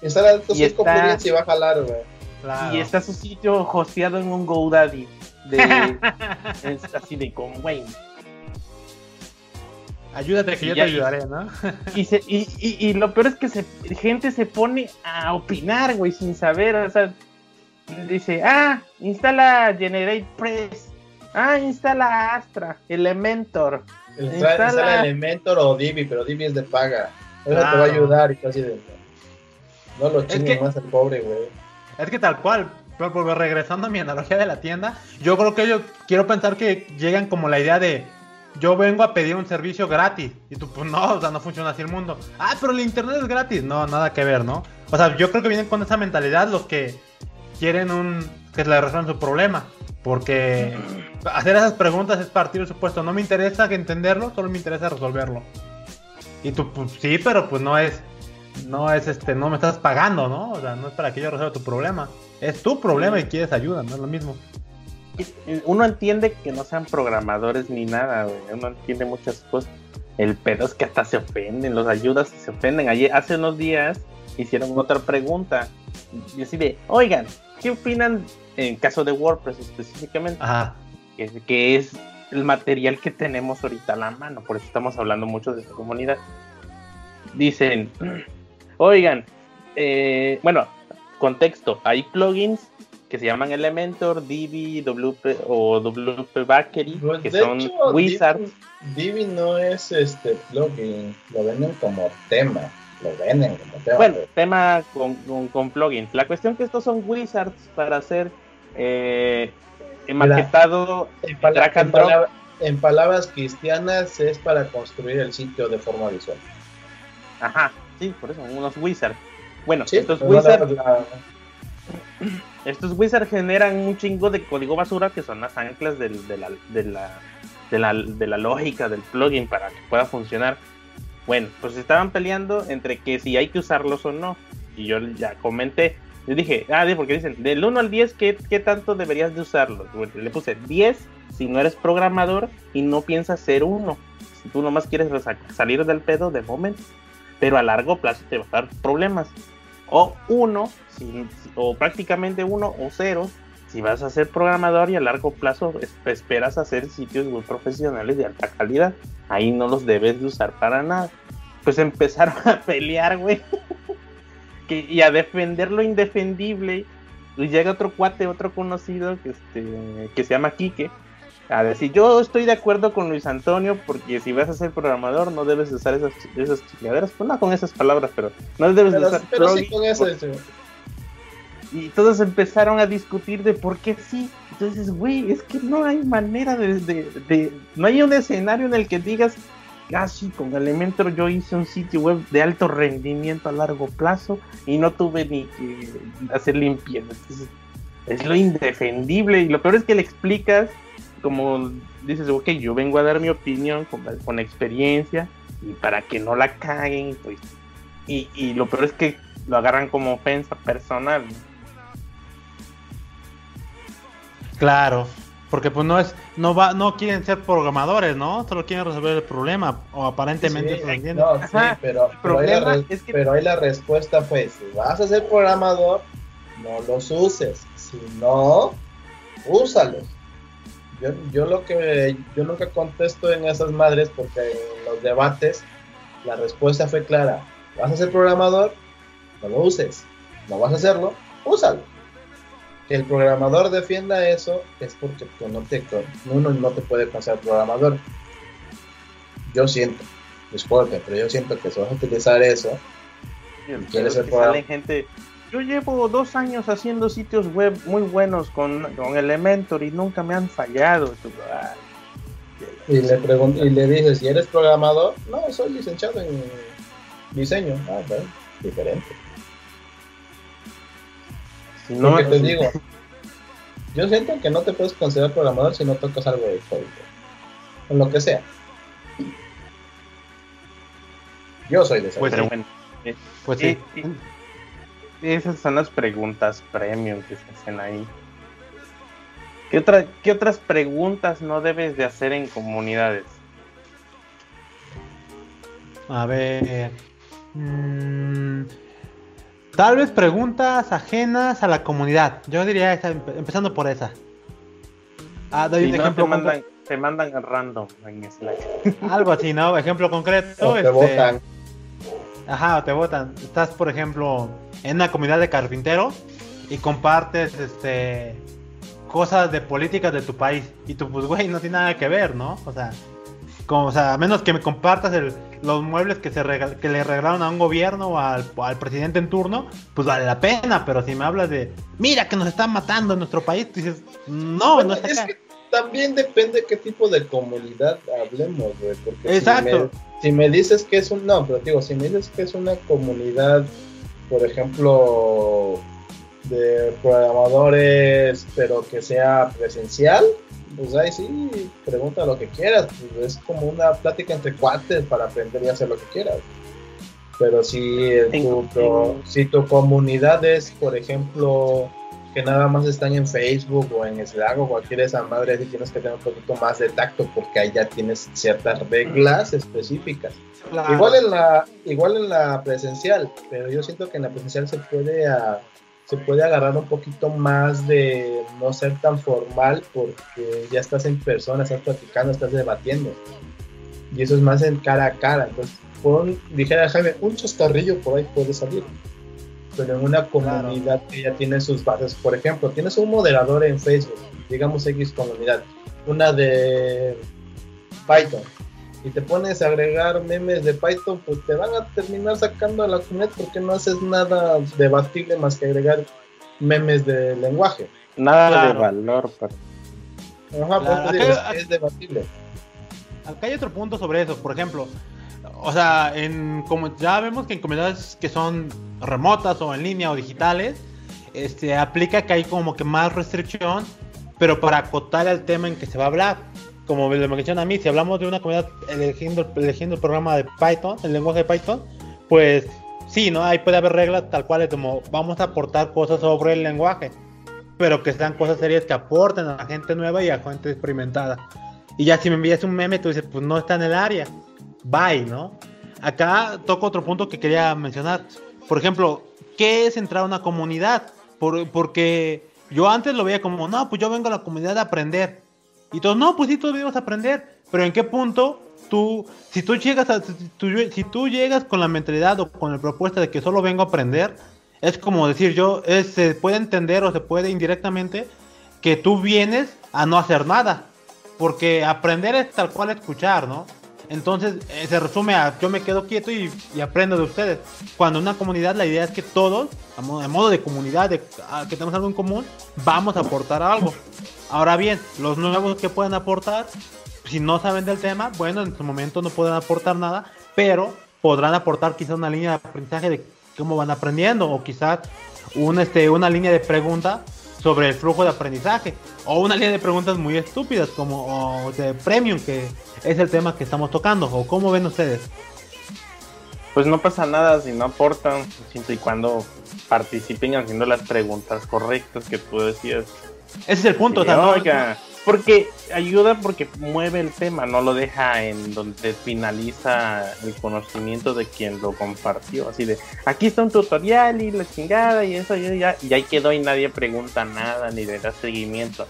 instala y, está, y va a jalar, güey. Y está su sitio hosteado en un GoDaddy. De, así de con Wayne. Ayúdate que yo te ayudaré, ¿no? y, y, y, lo peor es que se, gente se pone a opinar, güey, sin saber. O sea, dice, ah, instala Generate Press. Ah, instala Astra, Elementor. Instala, instala Elementor o Divi, pero Divi es de paga. Eso te va a ayudar y casi de. No lo chingues más al pobre, güey. Es que tal cual, pero regresando a mi analogía de la tienda, yo creo que yo quiero pensar que llegan como la idea de yo vengo a pedir un servicio gratis. Y tú, pues no, o sea, no funciona así el mundo. Ah, pero el internet es gratis. No, nada que ver, ¿no? O sea, yo creo que vienen con esa mentalidad los que quieren un que le resuelvan su problema. Porque hacer esas preguntas es partir del supuesto. No me interesa entenderlo, solo me interesa resolverlo. Y tú, pues sí, pero pues no es, no es este, no me estás pagando, ¿no? O sea, no es para que yo resuelva tu problema. Es tu problema y quieres ayuda, no es lo mismo uno entiende que no sean programadores ni nada, Uno entiende muchas cosas. El pedo es que hasta se ofenden, los ayudas y se ofenden. Ayer, hace unos días hicieron otra pregunta. Y así de, oigan, ¿qué opinan en caso de WordPress específicamente? Que, es el material que tenemos ahorita a la mano. Por eso estamos hablando mucho de esta comunidad. Dicen, oigan, eh, bueno, contexto, hay plugins que se llaman Elementor, Divi, WP o WP Bakery, pues, que son wizards. Divi, no es este plugin, lo venden como tema. Lo venden tema. Bueno, tema con, con, plugins. La cuestión que estos son wizards para hacer eh, maquetado en, en palabras cristianas es para construir el sitio de forma visual. Ajá, sí, por eso, unos wizards. Bueno, Sí, estos wizards, la- estos wizards generan un chingo de código basura que son las anclas del- de, la, de, la, de, la, de la lógica del plugin para que pueda funcionar. Bueno, pues estaban peleando entre que si hay que usarlos o no. Y yo ya comenté, yo dije, ah, porque dicen, del 1 al 10, ¿qué, qué tanto deberías de usarlos? Le puse 10 si no eres programador y no piensas ser uno. Si tú nomás quieres salir del pedo de momento, pero a largo plazo te va a dar problemas. O uno, si- o prácticamente uno o cero, si vas a ser programador y a largo plazo es- esperas hacer sitios muy profesionales de alta calidad. Ahí no los debes de usar para nada. Pues empezaron a pelear, güey. Que- y a defender lo indefendible. Y llega otro cuate, otro conocido que, este, que se llama Quique. A decir, yo estoy de acuerdo con Luis Antonio porque si vas a ser programador no debes usar esas, esas chingaderas. Pues no con esas palabras, pero no debes de pero, usar pero sí con eso. por- y todos empezaron a discutir de por qué sí. Entonces, güey, es que no hay manera de, de- de- No hay un escenario en el que digas, ah, sí, con Elementor yo hice un sitio web de alto rendimiento a largo plazo y no tuve ni que hacer limpieza. Es lo indefendible. Y lo peor es que le explicas, como dices, ok, yo vengo a dar mi opinión con, con experiencia y para que no la caguen, pues. Y, y lo peor es que lo agarran como ofensa personal. Claro, porque pues no es, no va, no quieren ser programadores, ¿no? Solo quieren resolver el problema, o aparentemente Sí, no, sí, pero, el pero, ahí la problema res- es que- pero ahí la respuesta fue, si vas a ser programador, no los uses. Si no, úsalos. Yo, yo lo que yo nunca contesto en esas madres porque en los debates la respuesta fue clara. ¿Vas a ser programador? No lo uses. ¿No vas a hacerlo? Úsalo. Que el programador defienda eso es porque tú no te, uno no te puede considerar programador. Yo siento, disculpe, pero yo siento que si vas a utilizar eso, Y ¿Quieres ser gente. Yo llevo dos años haciendo sitios web muy buenos con, con Elementor y nunca me han fallado. Y le y le dices, ¿y eres programador? No, soy licenciado en diseño. Ah, bueno, diferente. No, que te digo, yo siento que no te puedes considerar programador si no tocas algo de código. En lo que sea. Yo soy de esa. Pues bueno. eh, Pues sí. eh, eh, esas son las preguntas premium que se hacen ahí. ¿Qué, otra- ¿Qué otras preguntas no debes de hacer en comunidades? A ver. mm, tal vez preguntas ajenas a la comunidad. Yo diría esa, empezando por esa. Ah, doy Si un no, ejemplo te mandan, te mandan random en Slack. algo así, ¿no? Ejemplo concreto. O te este, votan. Ajá, o te votan. Estás, por ejemplo, en una comunidad de carpinteros y compartes este cosas de políticas de tu país. Y tú, pues, güey, no tiene nada que ver, ¿no? O sea, como, o sea a menos que me compartas el- los muebles que, se rega- que le regalaron a un gobierno o al, al presidente en turno, pues vale la pena. Pero si me hablas de, mira que nos están matando en nuestro país, tú dices, no, Bueno, no está es acá. que también depende qué tipo de comunidad hablemos, güey. Porque si Exacto. me- Si me, dices que es un. No, pero digo, si me dices que es una comunidad, por ejemplo, de programadores, pero que sea presencial, pues ahí sí, pregunta lo que quieras. Pues es como una plática entre cuates para aprender y hacer lo que quieras. Pero si, En- tu, pro- si tu comunidad es, por ejemplo, que nada más están en Facebook o en Slack o cualquier de esas madres, sí tienes que tener un poquito más de tacto porque ahí ya tienes ciertas reglas específicas. Claro. Igual en la igual en la presencial, pero yo siento que en la presencial se puede a- se puede agarrar un poquito más de no ser tan formal porque ya estás en persona, estás platicando, estás debatiendo. Y eso es más en cara a cara. Entonces, por un, dijera Jaime, un chascarrillo por ahí puede salir. Pero en una comunidad que ya tiene sus bases, por ejemplo, tienes un moderador en Facebook, digamos X comunidad, una de Python, y te pones a agregar memes de Python, pues te van a terminar sacando a la comunidad porque no haces nada debatible más que agregar memes de lenguaje. Nada de valor. pero- Ajá, pues Claro, te digo, acá- es, es debatible. Acá hay otro punto sobre eso, por ejemplo, o sea, en, como ya vemos que en comunidades que son remotas o en línea o digitales, este, aplica que hay como que más restricción, pero para acotar el tema en que se va a hablar. Como lo menciona a mí, si hablamos de una comunidad eligiendo, eligiendo el programa de Python, el lenguaje de Python, pues sí, ¿no? Ahí puede haber reglas tal cual como vamos a aportar cosas sobre el lenguaje, pero que sean cosas serias que aporten a la gente nueva y a gente experimentada. Y ya si me envías un meme, tú dices, pues no está en el área. Bye, ¿no? Acá toco otro punto que quería mencionar. Por ejemplo, ¿qué es entrar a una comunidad? porque yo antes lo veía como, no, pues yo vengo a la comunidad a aprender. Y todos, no, pues sí, todos venimos a aprender. Pero ¿en qué punto tú, si tú llegas si tú, llegas con la mentalidad o con la propuesta de que solo vengo a aprender, es como decir yo, se puede entender o se puede indirectamente que tú vienes a no hacer nada. Porque aprender es tal cual escuchar, ¿no? Entonces eh, se resume a yo me quedo quieto y, aprendo de ustedes. Cuando una comunidad la idea es que todos, a modo, de comunidad, que tenemos algo en común, vamos a aportar algo. Ahora bien, los nuevos que pueden aportar, si no saben del tema, bueno, en su momento no pueden aportar nada, pero podrán aportar quizás una línea de aprendizaje de cómo van aprendiendo o quizás un, este, una línea de pregunta sobre el flujo de aprendizaje o una línea de preguntas muy estúpidas como de premium que es el tema que estamos tocando o cómo ven ustedes pues no pasa nada si no aportan siempre y cuando participen haciendo las preguntas correctas que tú decías ese es el punto oiga, porque ayuda porque mueve el tema, no lo deja en donde finaliza el conocimiento de quien lo compartió. Así de, aquí está un tutorial y la chingada y eso ya, y ahí quedó y nadie pregunta nada ni le da seguimiento.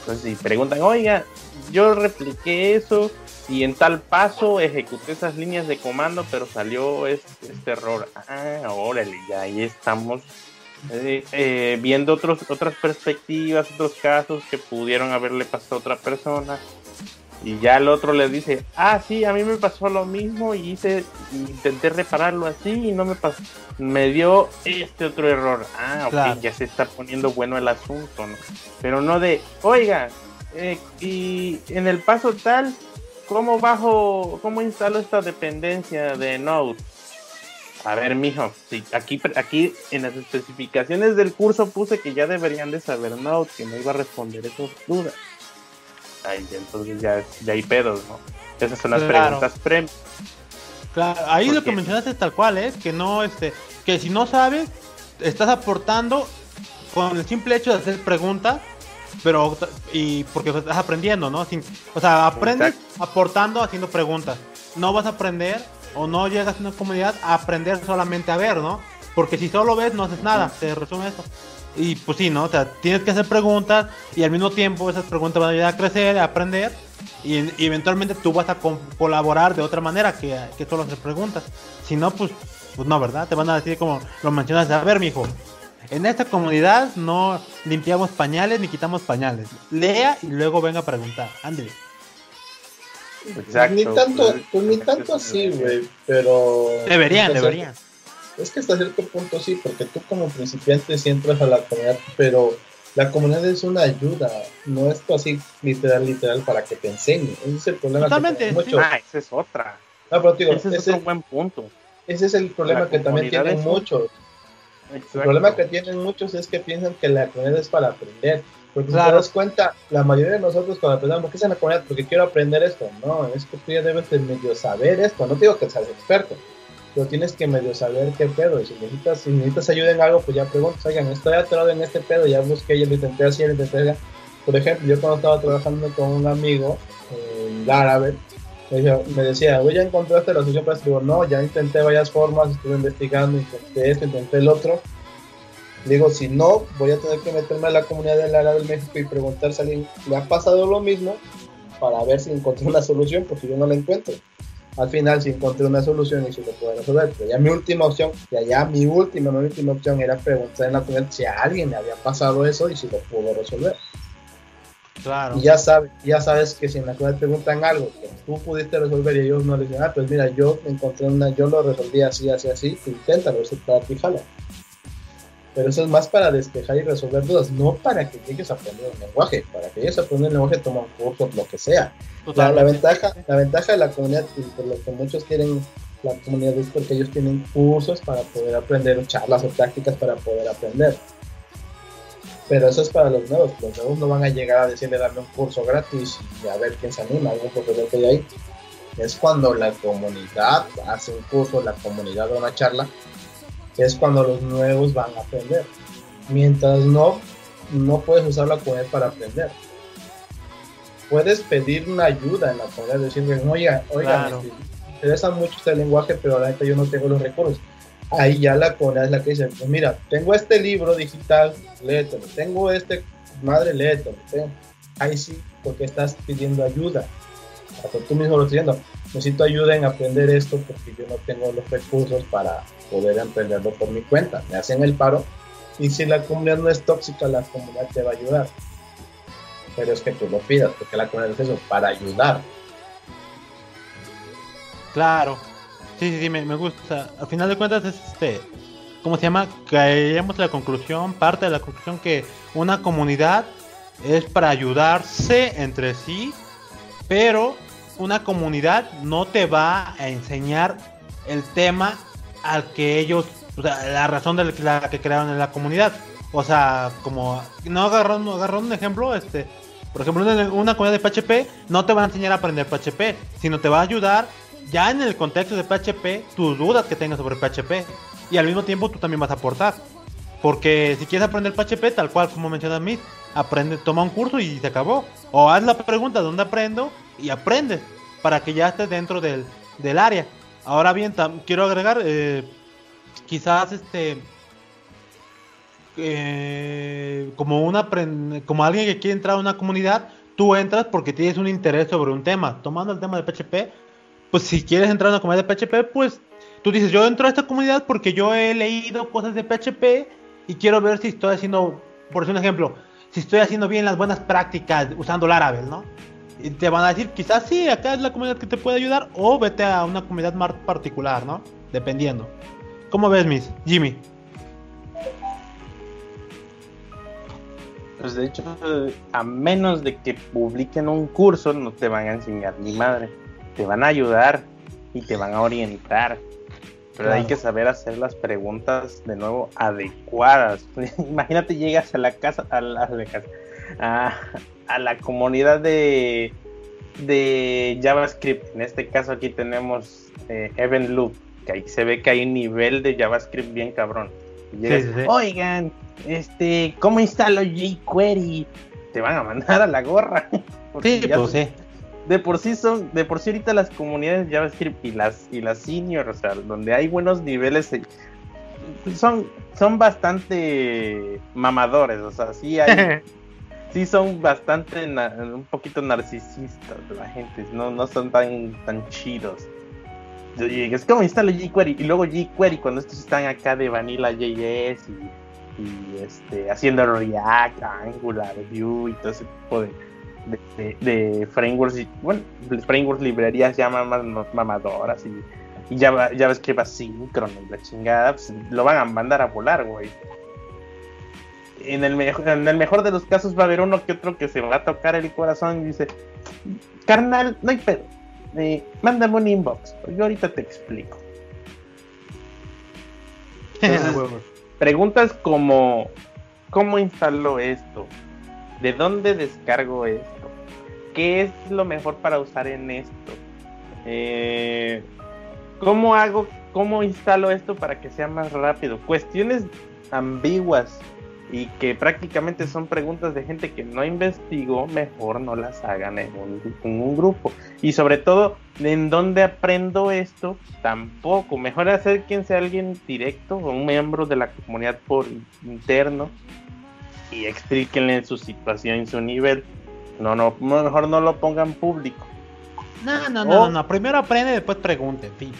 Entonces si preguntan, oiga, yo repliqué eso y en tal paso ejecuté esas líneas de comando, pero salió este, este error. Ah, órale, ya ahí estamos eh, eh, viendo otros, otras perspectivas, otros casos que pudieron haberle pasado a otra persona. Y ya el otro le dice, ah, sí, a mí me pasó lo mismo y hice, intenté repararlo así y no me pasó. Me dio este otro error. Ah, ok, ya se está poniendo bueno el asunto, ¿no? Pero no de, oiga, eh, y en el paso tal, ¿cómo bajo, cómo instalo esta dependencia de Node? A ver, mijo, aquí, aquí en las especificaciones del curso puse que ya deberían de saber Node, que no iba a responder esas dudas. Ay, entonces ya, ya hay pedos, ¿no? Esas son las preguntas premium. Claro, ahí lo que mencionaste es tal cual, ¿eh? Que no, este, que si no sabes, estás aportando con el simple hecho de hacer preguntas, pero, y porque estás aprendiendo, ¿no? o sea, aprendes aportando, haciendo preguntas. No vas a aprender o no llegas a una comunidad a aprender solamente a ver, ¿no? Porque si solo ves no haces nada, te resume eso. Y pues sí, ¿no? O sea, tienes que hacer preguntas y al mismo tiempo esas preguntas van a ayudar a crecer, a aprender y, eventualmente tú vas a colaborar de otra manera que, que solo hacer preguntas. Si no, pues, pues no, ¿verdad? Te van a decir como lo mencionas, a ver, mijo, en esta comunidad no limpiamos pañales ni quitamos pañales. Lea y luego venga a preguntar. André. Exacto. Ni tanto, pues, ni tanto así, güey, pero... Deberían, deberían. Es que hasta cierto punto sí, porque tú como principiante sí entras a la comunidad, pero la comunidad es una ayuda, no es así literal, literal para que te enseñe. Ese es el problema. Totalmente. Que Ah, esa es otra. No, pero digo, ese, es un buen punto. Ese es el problema que también tienen muchos. El problema que tienen muchos es que piensan que la comunidad es para aprender. Porque si te das cuenta, la mayoría de nosotros cuando aprendemos, ¿qué es en la comunidad? Porque quiero aprender esto. No, es que tú ya debes de medio saber esto. No te digo que seas experto, pero tienes que medio saber qué pedo. Y si necesitas, si necesitas ayuda en algo, pues ya preguntas, oigan, estoy atorado en este pedo, ya busqué, ya lo intenté hacer, intenté hacer. Por ejemplo, yo cuando estaba trabajando con un amigo en Laravel, me decía, oye, ya encontraste la solución para esto. Digo, no, ya intenté varias formas, estuve investigando, intenté esto, intenté el otro Digo, si no, voy a tener que meterme a la comunidad del Laravel México y preguntar si a alguien le ha pasado lo mismo para ver si encontré una solución, porque yo no la encuentro. Al final sí encontré una solución y si lo puedo resolver. Pero ya mi última opción, ya, ya mi última, mi última opción era preguntar en la comunidad si a alguien le había pasado eso y si lo pudo resolver. Claro. Y ya sabes, ya sabes que si en la comunidad preguntan algo que tú pudiste resolver y ellos no les dicen, ah, pues mira, yo encontré una, yo lo resolví así, así, así, inténtalo, si para ti jala pero eso es más para despejar y resolver dudas, no para que llegues a aprender un lenguaje. Para que llegues a aprender un lenguaje, toma un curso, lo que sea. La, la, ventaja, la ventaja de la comunidad, y por lo que muchos quieren la comunidad, es porque ellos tienen cursos para poder aprender, charlas o prácticas para poder aprender. Pero eso es para los nuevos. Los nuevos no van a llegar a decirle darme un curso gratis y a ver quién se anima, algún profesor que hay ahí. Es cuando la comunidad hace un curso, la comunidad da una charla es cuando los nuevos van a aprender. Mientras no, no puedes usar la comunidad para aprender. Puedes pedir una ayuda en la comunidad, decirle, oiga, oiga, me interesa mucho este lenguaje, pero la neta yo no tengo los recursos. Ahí ya la comunidad es la que dice, pues mira, tengo este libro digital, léetelo, tengo este, madre, léetelo. Ahí sí, porque estás pidiendo ayuda. Hasta tú mismo lo estás diciendo, necesito ayuda en aprender esto porque yo no tengo los recursos para poder emprenderlo por mi cuenta. Me hacen el paro y si la comunidad no es tóxica, la comunidad te va a ayudar. Pero es que tú lo pidas, porque la comunidad es eso, para ayudar. Claro. Sí, sí, me, gusta. Al final de cuentas es este, ¿cómo se llama? Caemos a la conclusión, parte de la conclusión que una comunidad es para ayudarse entre sí, pero una comunidad no te va a enseñar el tema al que ellos, o sea, la razón de la que crearon en la comunidad. O sea, como, no agarrando, agarrando un ejemplo, este, por ejemplo, una, una comunidad de PHP no te va a enseñar a aprender PHP, sino te va a ayudar ya en el contexto de PHP, tus dudas que tengas sobre PHP. Y al mismo tiempo tú también vas a aportar. Porque si quieres aprender PHP, tal cual como menciona Miss, aprende, toma un curso y se acabó. O haz la pregunta, ¿dónde aprendo? Y aprendes para que ya estés dentro del, del área. Ahora bien, quiero agregar, eh, quizás este, eh, como una como alguien que quiere entrar a una comunidad, tú entras porque tienes un interés sobre un tema. Tomando el tema de PHP, pues si quieres entrar a una comunidad de PHP, pues tú dices, yo entro a esta comunidad porque yo he leído cosas de PHP y quiero ver si estoy haciendo, por un ejemplo, si estoy haciendo bien las buenas prácticas usando Laravel, ¿no? Y te van a decir, quizás sí, acá es la comunidad que te puede ayudar, o vete a una comunidad más particular, ¿no? Dependiendo. ¿Cómo ves, Miss? Jimmy. Pues de hecho, a menos de que publiquen un curso, no te van a enseñar ni madre. Te van a ayudar y te van a orientar. Pero hay que saber hacer las preguntas de nuevo adecuadas. Imagínate, llegas a la casa, a la, a la casa, a, a la comunidad de, de JavaScript. En este caso aquí tenemos eh, Event Loop, que ahí se ve que hay un nivel de JavaScript bien cabrón. Oigan, este, ¿cómo instalo jQuery? Te van a mandar a la gorra. Sí, pues sí. De por sí son, de por sí ahorita las comunidades de JavaScript y las y las senior, o sea, donde hay buenos niveles eh, son son bastante mamadores, o sea, sí hay sí son bastante, un poquito narcisistas la gente, no, no son tan, tan chidos. Es como instalo jQuery y luego jQuery cuando estos están acá de Vanilla JS y, este, haciendo React, Angular, Vue y todo ese tipo de, de, frameworks, y, bueno, frameworks, librerías ya más, mamadoras y, y ya, ya ves que va síncrono y la chingada, pues, lo van a mandar a volar, güey en el, mejor, en el mejor de los casos va a haber uno que otro que se va a tocar el corazón y dice, carnal, no hay pedo, eh, mándame un inbox, yo ahorita te explico. preguntas como, ¿cómo instalo esto? ¿De dónde descargo esto? ¿Qué es lo mejor para usar en esto? Eh, ¿Cómo hago, cómo instalo esto para que sea más rápido? Cuestiones ambiguas y que prácticamente son preguntas de gente que no investigó, mejor no las hagan en un, grupo. Y sobre todo, ¿en dónde aprendo esto? Tampoco. Mejor hacer quien sea alguien directo o un miembro de la comunidad por interno y explíquenle su situación y su nivel. No, no, mejor no lo pongan público. No, no, no, no, primero aprende, después pregunte, sí.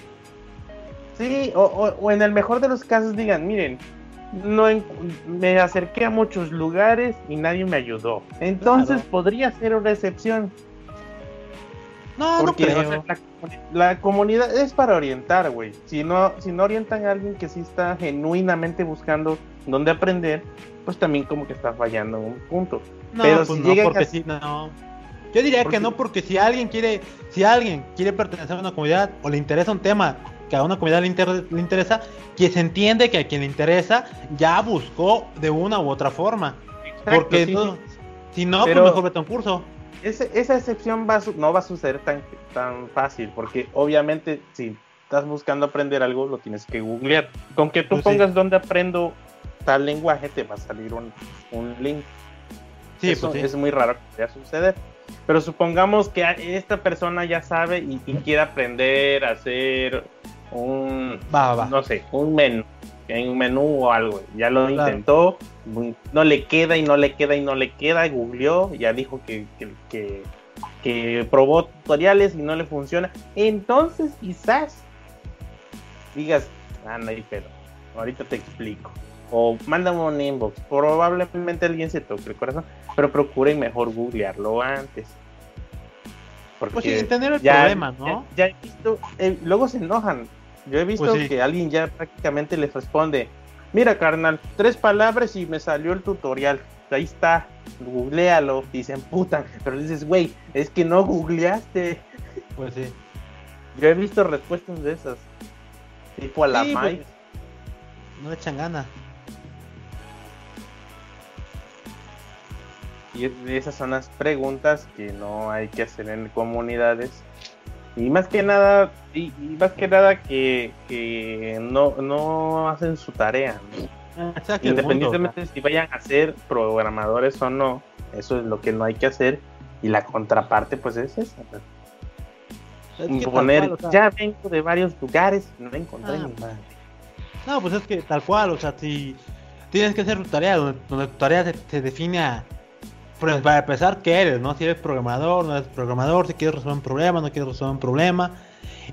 Sí, o, o en el mejor de los casos digan, miren, no me acerqué a muchos lugares y nadie me ayudó. Entonces podría ser una excepción. No, Porque no o creo. sea, la, la comunidad es para orientar, güey. Si no, si no orientan a alguien que sí está genuinamente buscando dónde aprender, pues también como que está fallando un punto. No, pero pues si no, llegan porque a- sí, no. Yo diría Porque- que no, porque si alguien quiere, si alguien quiere pertenecer a una comunidad o le interesa un tema que a una comunidad le, inter- le interesa, que se entiende que a quien le interesa ya buscó de una u otra forma. porque sí, no- sí. si no, Pero- pues mejor vete a un curso. Ese- esa excepción va a su- no va a suceder tan, tan fácil, porque obviamente si estás buscando aprender algo, lo tienes que googlear. Con que tú Pues sí. pongas dónde aprendo tal lenguaje, te va a salir un, un link. Sí, Eso pues sí. es muy raro que vaya a suceder. Pero supongamos que esta persona ya sabe y, y quiere aprender a hacer un, Va, no sé, un menú, en un menú o algo. Ya lo Claro. intentó, no le queda y no le queda y no le queda, googleó, ya dijo que, que, que, que probó tutoriales y no le funciona. Entonces quizás digas, ah, no hay pedo, ahorita te explico. O mándame un inbox, probablemente alguien se toque el corazón, pero procuren mejor googlearlo antes. Porque Pues sí, entender el ya, problema, ¿no? ya, ya he visto, eh, luego se enojan. Yo he visto Pues sí. que alguien ya prácticamente les responde, mira carnal, tres palabras y me salió el tutorial. Ahí está, googlealo y se emputan. Pero dices, güey, es que no googleaste. Pues sí. Yo he visto respuestas de esas. Tipo a la Sí, Mike. pues, no echan ganas. Y es- esas son las preguntas que no hay que hacer en comunidades. Y más que nada, y, y más que nada que, que no, no hacen su tarea. ¿no? Punto, Independientemente de si vayan a ser programadores o no, eso es lo que no hay que hacer. Y la contraparte, pues es esa. es que Poner, cual, o sea, ya vengo de varios lugares, no encontré Ah, ni madre. No, pues es que tal cual, o sea, si tienes que hacer tu tarea, donde, donde tu tarea se, se define a, pues, para empezar, ¿qué eres? ¿no? Si eres programador, no eres programador, si quieres resolver un problema, no quieres resolver un problema,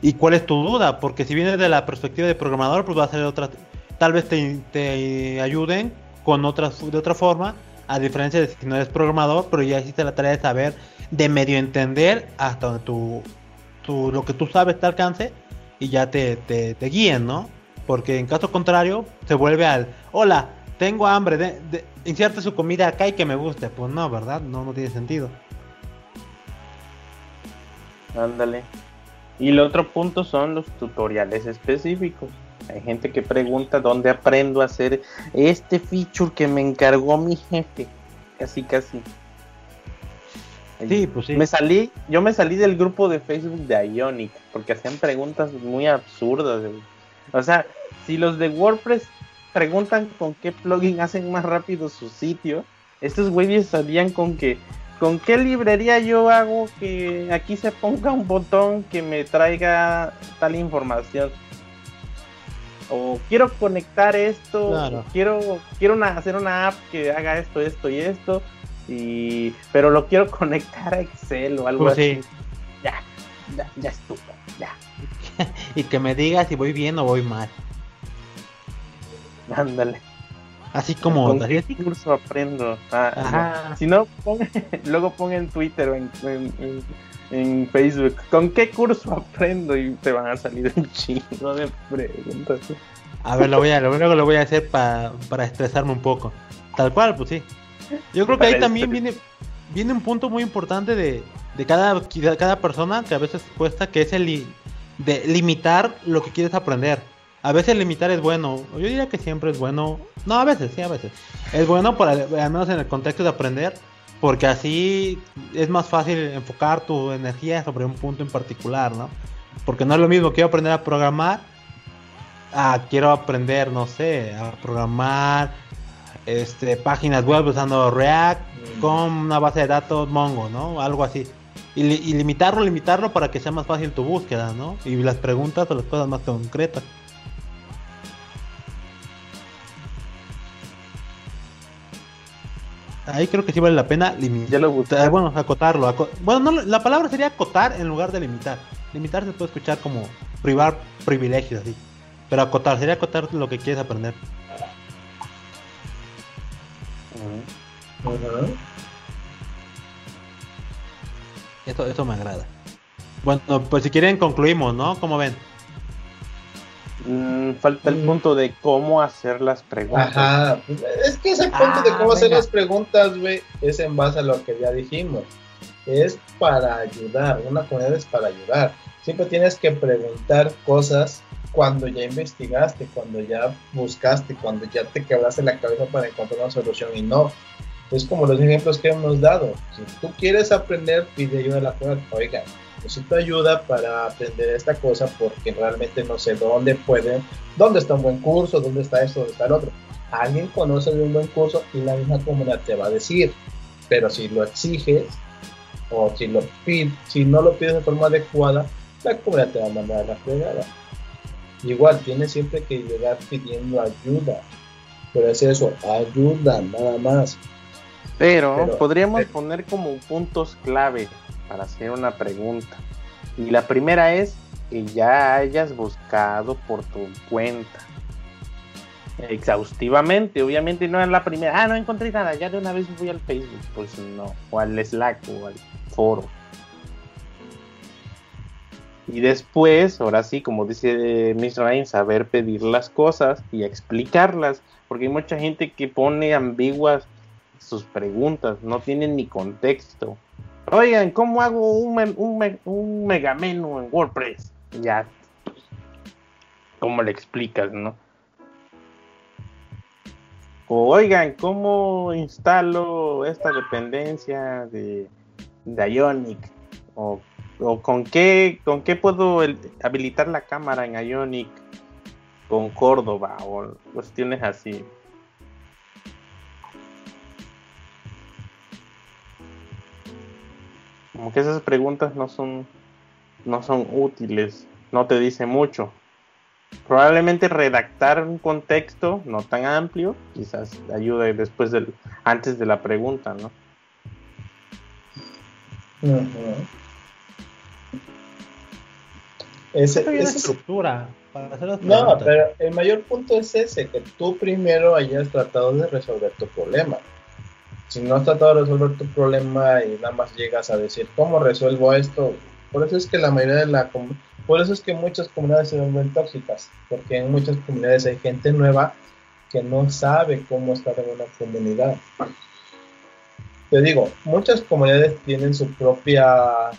y cuál es tu duda, porque si vienes de la perspectiva de programador, pues va a ser otra, tal vez te, te ayuden con otras, de otra forma, a diferencia de si no eres programador, pero ya hiciste la tarea de saber, de medio entender hasta donde tu, tu- lo que tú sabes te alcance, y ya te, te, te guíen, ¿no? Porque en caso contrario, se vuelve al, hola, tengo hambre, de, de- inserte su comida acá y que me guste. Pues no, ¿verdad? No, no tiene sentido. Ándale. Y el otro punto son los tutoriales específicos. Hay gente que pregunta dónde aprendo a hacer este feature que me encargó mi jefe. Casi, casi. Sí, pues sí. Me salí, yo me salí del grupo de Facebook de Ionic porque hacían preguntas muy absurdas. O sea, si los de WordPress preguntan con qué plugin hacen más rápido su sitio, estos güeyes salían con que con qué librería yo hago que aquí se ponga un botón que me traiga tal información. O quiero conectar esto, Claro. o quiero quiero una- hacer una app que haga esto, esto y esto y pero lo quiero conectar a Excel o algo Pues así. sí. Ya, ya, ya estuvo, ya. Y que me diga si voy bien o voy mal. Ándale. Así como... ¿Con qué curso aprendo? Ah, Ajá. Si no, pon- luego pon en Twitter o en, en- en- en Facebook. ¿Con qué curso aprendo? Y te van a salir un chingo de preguntas. A ver, lo voy a, lo, luego lo voy a hacer pa- para estresarme un poco. Tal cual, pues sí. Yo creo que ahí también viene, viene un punto muy importante de, de cada, de cada persona que a veces cuesta, que es el de limitar lo que quieres aprender. A veces limitar es bueno, yo diría que siempre es bueno. No, a veces, sí, a veces. Es bueno, para, al menos en el contexto de aprender, porque así es más fácil enfocar tu energía sobre un punto en particular, ¿no? Porque no es lo mismo, quiero aprender a programar, ah, quiero aprender, no sé, a programar este, páginas web usando React con una base de datos Mongo, ¿no? Algo así. Y limitarlo, limitarlo para que sea más fácil tu búsqueda, ¿no? Y las preguntas o las cosas más concretas. Ahí creo que sí vale la pena limitar. Ya lo busqué. Bueno, acotarlo. aco- bueno, no, la palabra sería acotar en lugar de limitar. Limitar se puede escuchar como privar privilegios, así. Pero acotar, sería acotar lo que quieres aprender. Ajá. Eso, eso me agrada. Bueno, pues si quieren concluimos, ¿no? ¿Cómo ven? Mm, falta el punto de cómo hacer las preguntas. Ajá, es que ese punto de Ah, cómo hacer las preguntas, güey, es en base a lo que ya dijimos. Es para ayudar, una comunidad es para ayudar. Siempre tienes que preguntar cosas cuando ya investigaste, cuando ya buscaste, cuando ya te quebraste la cabeza para encontrar una solución y no. Es como los ejemplos que hemos dado. Si tú quieres aprender, pide ayuda a la comunidad. Oiga, necesito ayuda para aprender esta cosa porque realmente no sé dónde pueden, dónde está un buen curso, dónde está esto, dónde está el otro. Alguien conoce de un buen curso y la misma comunidad te va a decir. Pero si lo exiges o si lo pides, si no lo pides de forma adecuada, la comunidad te va a mandar a la fregada. Igual, tienes siempre que llegar pidiendo ayuda. Pero es eso, ayuda, nada más. Pero, Pero- podríamos pero- poner como puntos clave para hacer una pregunta. Y la primera es que ya hayas buscado por tu cuenta. Exhaustivamente, obviamente no es la primera. Ah, no encontré nada, ya de una vez voy al Facebook, pues no, o al Slack o al foro. Y después, ahora sí, como dice Miss Ryan, saber pedir las cosas y explicarlas, porque hay mucha gente que pone ambiguas sus preguntas, no tienen ni contexto. Oigan, ¿cómo hago un, me- un, me- un megamenu en WordPress? Ya, ¿cómo le explicas, no? O, oigan, ¿cómo instalo esta dependencia de, de Ionic? O, o con qué con qué puedo el- habilitar la cámara en Ionic con Córdoba o cuestiones así. Como que esas preguntas no son no son útiles, no te dice mucho. Probablemente redactar un contexto no tan amplio, quizás ayude después del antes de la pregunta, ¿no? Ujú. Ese, Hay una ese es- estructura para hacer las No, pero el mayor punto es ese, que tú primero hayas tratado de resolver tu problema. Si no has tratado de resolver tu problema y nada más llegas a decir, ¿cómo resuelvo esto? Por eso es que la mayoría de la... Por eso es que muchas comunidades se vuelven tóxicas, porque en muchas comunidades hay gente nueva que no sabe cómo estar en una comunidad. Te digo, muchas comunidades tienen su propia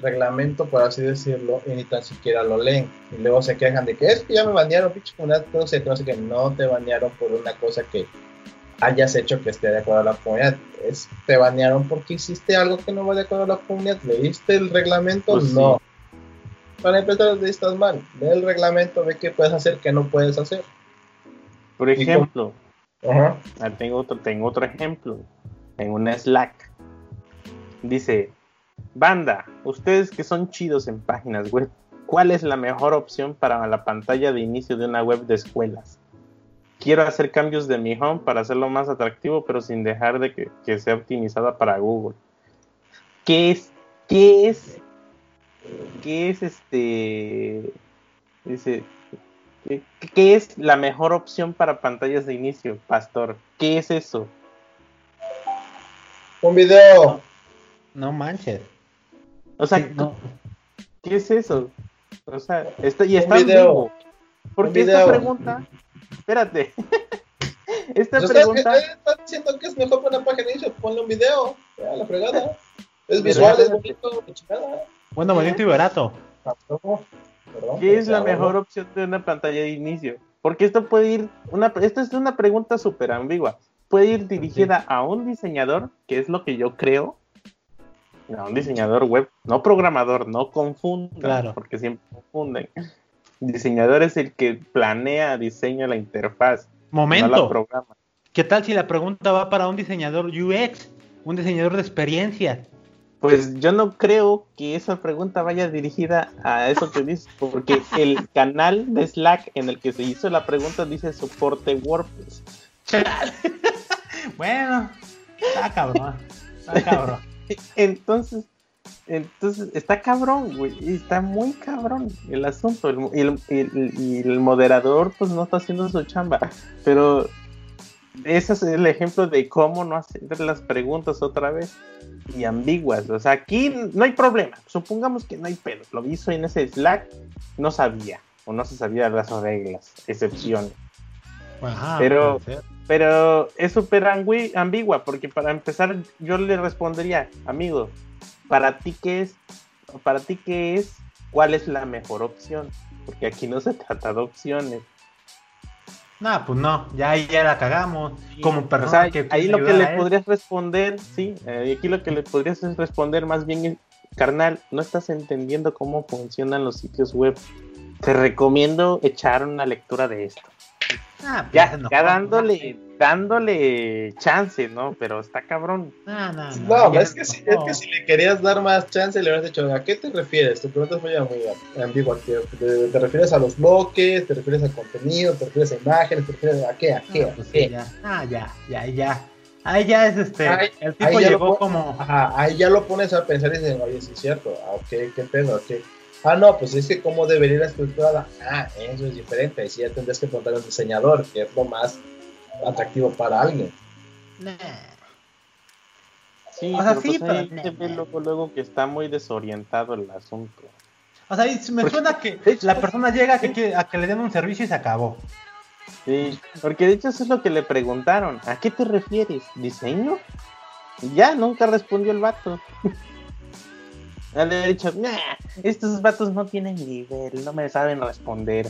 reglamento, por así decirlo, y ni tan siquiera lo leen. Y luego se quejan de que es que ya me banearon, pinche comunidad, no que no te banearon por una cosa que hayas hecho que esté de acuerdo a la comunidad. Es, te banearon porque hiciste algo que no va de acuerdo a la comunidad. ¿Leíste el reglamento? Pues sí. no. Para empezar, estás mal. Lee el reglamento, ve qué puedes hacer, qué no puedes hacer. Por ejemplo, tengo otro, tengo otro ejemplo. En una Slack. Dice, banda, ustedes que son chidos en páginas web, ¿cuál es la mejor opción para la pantalla de inicio de una web de escuelas? Quiero hacer cambios de mi home para hacerlo más atractivo, pero sin dejar de que, que sea optimizada para Google. ¿Qué es? ¿Qué es? ¿Qué es este? Dice, ¿Qué, es la mejor opción para pantallas de inicio, Pastor? ¿Qué es eso? Un video. No manches. O sea, Sí, no. ¿qué es eso? O sea, está, y Un está en vivo. Porque esta pregunta, espérate, esta Pues pregunta, estás, estás diciendo que es mejor para una página de inicio, ponle un video. Ya, la fregada. Es visual, es bonito, chingada. Bueno, bonito y barato. ¿qué es la mejor opción de una pantalla de inicio? Porque esto puede ir, una, esta es una pregunta súper ambigua. Puede ir dirigida a un diseñador, que es lo que yo creo, a un diseñador web, no programador, no confundan, Claro. porque siempre confunden. Diseñador es el que planea, diseña la interfaz, no la Momento. programa. ¿Qué tal si la pregunta va para un diseñador UX? Un diseñador de experiencia. Pues yo no creo que esa pregunta vaya dirigida a eso que dices, porque el canal de Slack en el que se hizo la pregunta dice soporte WordPress. Bueno, está cabrón. Está cabrón. Entonces, entonces está cabrón, güey, está muy cabrón el asunto. El, y el, el- y el moderador, pues no está haciendo su chamba, pero ese es el ejemplo de cómo no hacer las preguntas otra vez y ambiguas. O sea, aquí no hay problema. Supongamos que no hay pedo. Lo hizo en ese Slack, no sabía o no se sabía las reglas, excepciones. pero, pero es súper ambigua porque para empezar yo le respondería, amigo, para ti qué es, para ti qué es, cuál es la mejor opción, porque aquí no se trata de opciones. No, pues no, ya ya la cagamos. Como persona que ahí lo que le podrías responder, sí, eh, aquí lo que le podrías responder más bien es, carnal, no estás entendiendo cómo funcionan los sitios web. Te recomiendo echar una lectura de esto. Ah, ya, pues, ya dándole, dándole chance, ¿no? Pero está cabrón. No, no, no. no es, que si, es que si le querías dar más chance, le hubieras dicho, ¿a qué te refieres? Tu pregunta fue muy ambigua. ¿Te, ¿Te, refieres a los bloques? ¿Te refieres a contenido? ¿Te refieres a imágenes? ¿Te refieres a qué? ¿A qué? Ah, pues qué? Ya. Ah, ya, ya, ya. Ahí ya es este. el tipo llegó como. Ajá, ahí ya lo pones a pensar y dices, oye, sí es cierto. Ah, ok, qué pedo, qué. Ah, no, pues es que cómo debería ir estructurada. Ah, eso es diferente. Ahí sí ya tendrás que preguntar al diseñador, que es lo más atractivo para alguien. Sí, o sea, sí, pues pero luego, luego que está muy desorientado el asunto. O sea, me suena que la persona llega a que, a que le den un servicio y se acabó. Sí, porque de hecho eso es lo que le preguntaron. ¿A qué te refieres? ¿Diseño? Y ya, nunca respondió el vato. Le he dicho, estos vatos no tienen nivel, no me saben responder.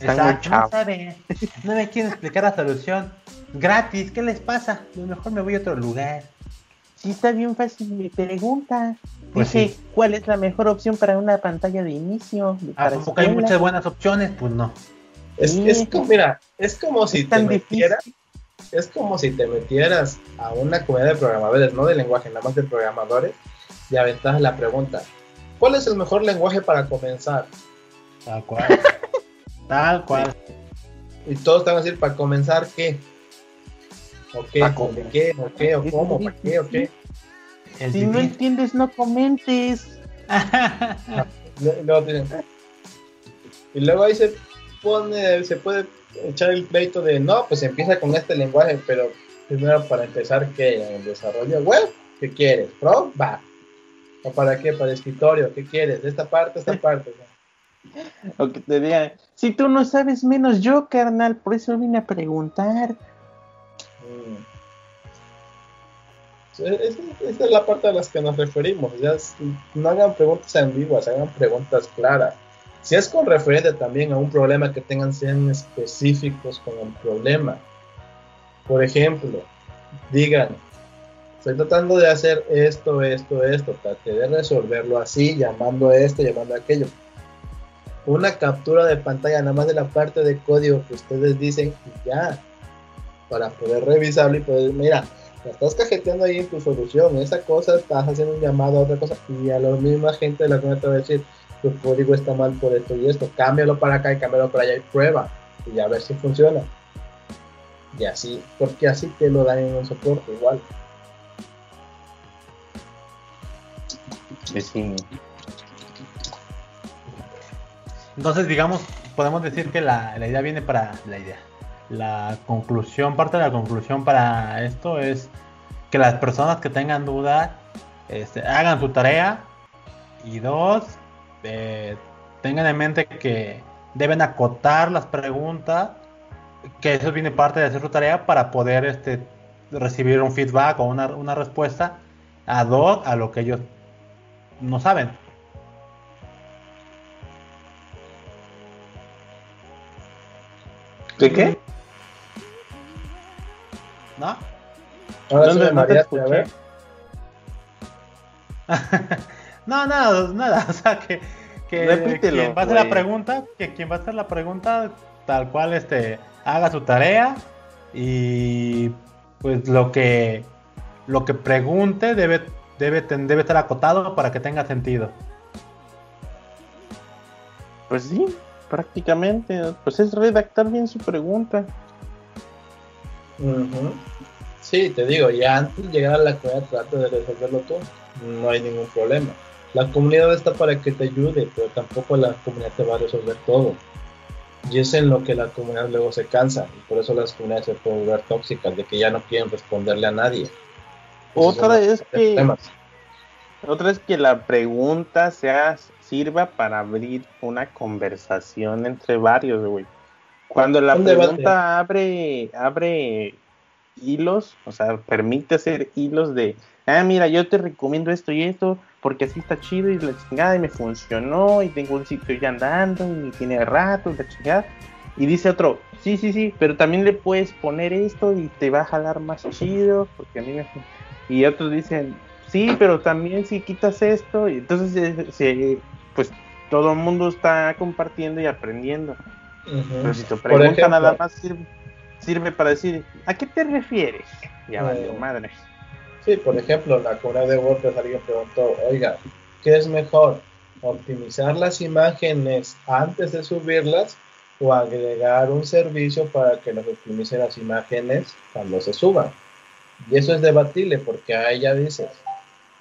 Exacto, no saben, no me quieren explicar la solución. Gratis, ¿qué les pasa? A lo mejor me voy a otro lugar. Sí, está bien fácil mi pregunta. Pues Dice, ¿cuál es la mejor opción para una pantalla de inicio? Ah, porque hay muchas buenas opciones, pues no. Es, es como, mira, es como si te metieras, es como si te metieras a una comunidad de programadores, no de lenguaje, nada más de programadores, y aventas la pregunta, ¿cuál es el mejor lenguaje para comenzar? Tal cual. Tal cual. Y todos te van a decir, ¿para comenzar qué? ¿O qué? ¿De qué? ¿O qué? ¿O cómo? ¿Para qué? ¿O qué? si no entiendes, no comentes. y luego ahí se pone, se puede echar el pleito de, no, pues empieza con este lenguaje, pero primero para empezar, ¿qué? ¿En desarrollo web? ¿Qué quieres? ¿Pro? Va. ¿O para qué? ¿Para escritorio? ¿Qué quieres? ¿De esta parte? ¿Esta parte? O que te digan, si tú no sabes menos yo, carnal, por eso vine a preguntar. Mm. Esa, es la parte a las que nos referimos. No hagan preguntas ambiguas, hagan preguntas claras. Si es con referente también a un problema que tengan, sean específicos con el problema. Por ejemplo, digan, estoy tratando de hacer esto, esto, esto, traté de resolverlo así, llamando a esto, llamando a aquello. Una captura de pantalla nada más de la parte de código que ustedes dicen y ya, para poder revisarlo y poder, mira, estás cajeteando ahí en tu solución, esa cosa estás haciendo un llamado a otra cosa y a la misma gente de la comunidad te va a decir, tu código está mal por esto y esto, cámbialo para acá y cámbialo para allá y prueba y a ver si funciona. Y así, porque así te lo dan en un soporte igual. Entonces, digamos, podemos decir que la, la, idea viene para la idea. La conclusión, parte de la conclusión para esto es que las personas que tengan dudas este, hagan su tarea y dos, eh, tengan en mente que deben acotar las preguntas, que eso viene parte de hacer su tarea para poder este, recibir un feedback o una, una respuesta a dos a lo que ellos no saben. ¿De qué? ¿No? Ahora sí María, no, nada, nada, o sea que, que quien va a hacer la pregunta, que quien va a hacer la pregunta tal cual este haga su tarea y pues lo que lo que pregunte debe debe, debe estar acotado para que tenga sentido. Pues sí, prácticamente. Pues es redactar bien su pregunta. Sí, te digo, ya antes de llegar a la comunidad trata de resolverlo todo. No hay ningún problema. La comunidad está para que te ayude, pero tampoco la comunidad te va a resolver todo. Y es en lo que la comunidad luego se cansa. Y por eso las comunidades se pueden volver tóxicas, de que ya no quieren responderle a nadie. Otra es que... Otra es que la pregunta sea sirva para abrir una conversación entre varios, güey. Cuando la pregunta abre, abre hilos, o sea, permite hacer hilos de, ah, mira, yo te recomiendo esto y esto, porque así está chido y la chingada y me funcionó y tengo un sitio ya andando y tiene rato y la chingada. Y dice otro, sí, sí, sí, pero también le puedes poner esto y te va a jalar más chido, porque a mí me... Y otros dicen, sí, pero también si quitas esto, y entonces se, pues todo el mundo está compartiendo y aprendiendo. Pero si tu pregunta nada más sirve, para decir, ¿a qué te refieres? Ya valió madre. Sí, por ejemplo, la comunidad de WordPress alguien preguntó, oiga, ¿qué es mejor? ¿Optimizar las imágenes antes de subirlas o agregar un servicio para que nos optimice las imágenes cuando se suban? Y eso es debatible porque ahí ya dices,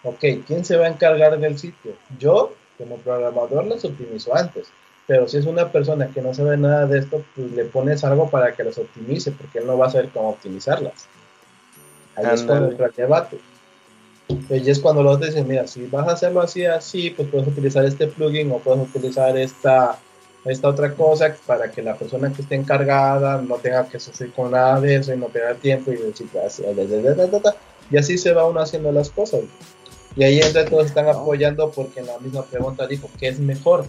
ok, ¿quién se va a encargar del sitio? Yo, como programador, las optimizo antes. Pero si es una persona que no sabe nada de esto, pues le pones algo para que las optimice, porque él no va a saber cómo optimizarlas. Ahí es cuando entra el debate. Y es cuando los dicen, mira, si vas a hacerlo así, así, pues puedes utilizar este plugin o puedes utilizar esta, esta otra cosa para que la persona que esté encargada no tenga que sufrir con nada de eso y no pierda tiempo y decir, y así se va uno haciendo las cosas. Y ahí entre todos están apoyando porque en la misma pregunta dijo, ¿qué es mejor?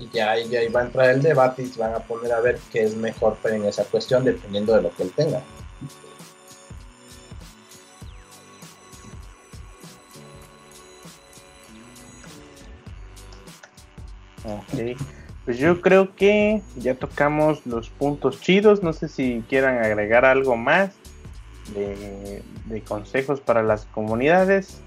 Y ya ahí, ya va a entrar el debate y se van a poner a ver qué es mejor en esa cuestión dependiendo de lo que él tenga. Ok, pues yo creo que ya tocamos los puntos chidos. No sé si quieran agregar algo más de, consejos para las comunidades.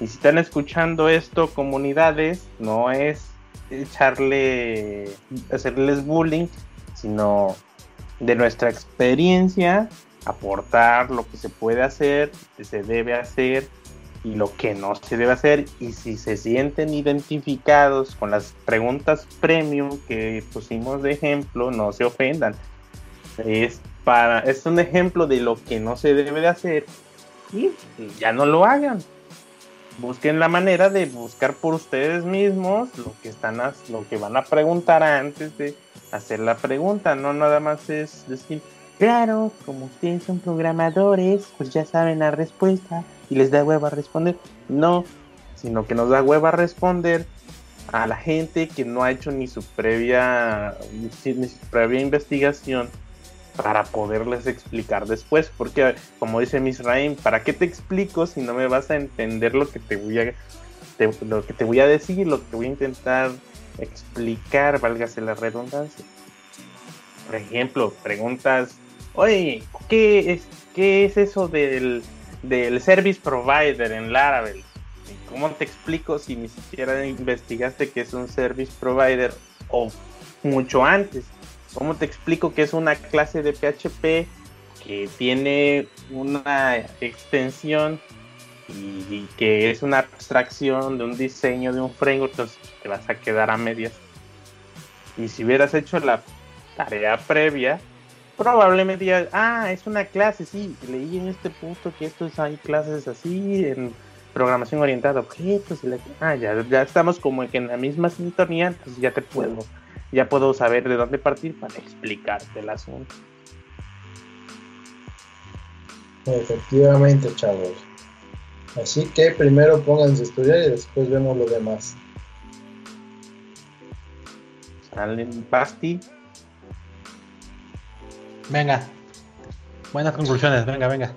Y si están escuchando esto, comunidades, no es echarle, hacerles bullying, sino de nuestra experiencia, aportar lo que se puede hacer, se debe hacer y lo que no se debe hacer. Y si se sienten identificados con las preguntas premium que pusimos de ejemplo, no se ofendan. Es para, es un ejemplo de lo que no se debe de hacer y ya no lo hagan. Busquen la manera de buscar por ustedes mismos lo que están lo que van a preguntar antes de hacer la pregunta, no nada más es decir, claro, como ustedes son programadores, pues ya saben la respuesta y les da hueva responder. No, sino que nos da hueva responder a la gente que no ha hecho ni su previa ni su previa investigación para poderles explicar después, porque como dice Misraim, ¿para qué te explico si no me vas a entender lo que te voy a lo que te voy a decir, lo que voy a intentar explicar, válgase la redundancia? Por ejemplo, preguntas, oye, ¿qué es, qué es eso del, del service provider en Laravel? ¿Cómo te explico si ni siquiera investigaste que es un service provider o mucho antes? ¿Cómo te explico que es una clase de PHP que tiene una extensión y, que es una abstracción de un diseño de un framework? Entonces te vas a quedar a medias. Y si hubieras hecho la tarea previa, probablemente ya, ah, es una clase, sí, leí en este punto que estos hay clases así en programación orientada a objetos, ah, ya, ya estamos como que en la misma sintonía, entonces ya te puedo ya puedo saber de dónde partir para explicarte el asunto. Efectivamente, chavos. Así que primero pónganse a estudiar y después vemos lo demás. Salen Basti. Venga. Buenas conclusiones, venga, venga.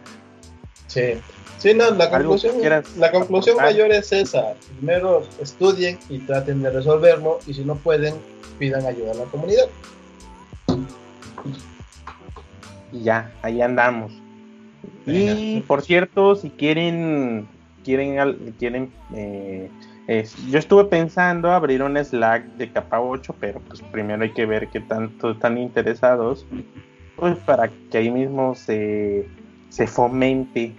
Sí. Sí, no, la conclusión, la conclusión mayor es esa. Primero estudien y traten de resolverlo y si no pueden, pidan ayuda a la comunidad. Y ya, ahí andamos. Y por cierto, si quieren, quieren, quieren, eh, yo estuve pensando abrir un Slack de capa 8, pero pues primero hay que ver qué tanto están interesados, pues para que ahí mismo se, se fomente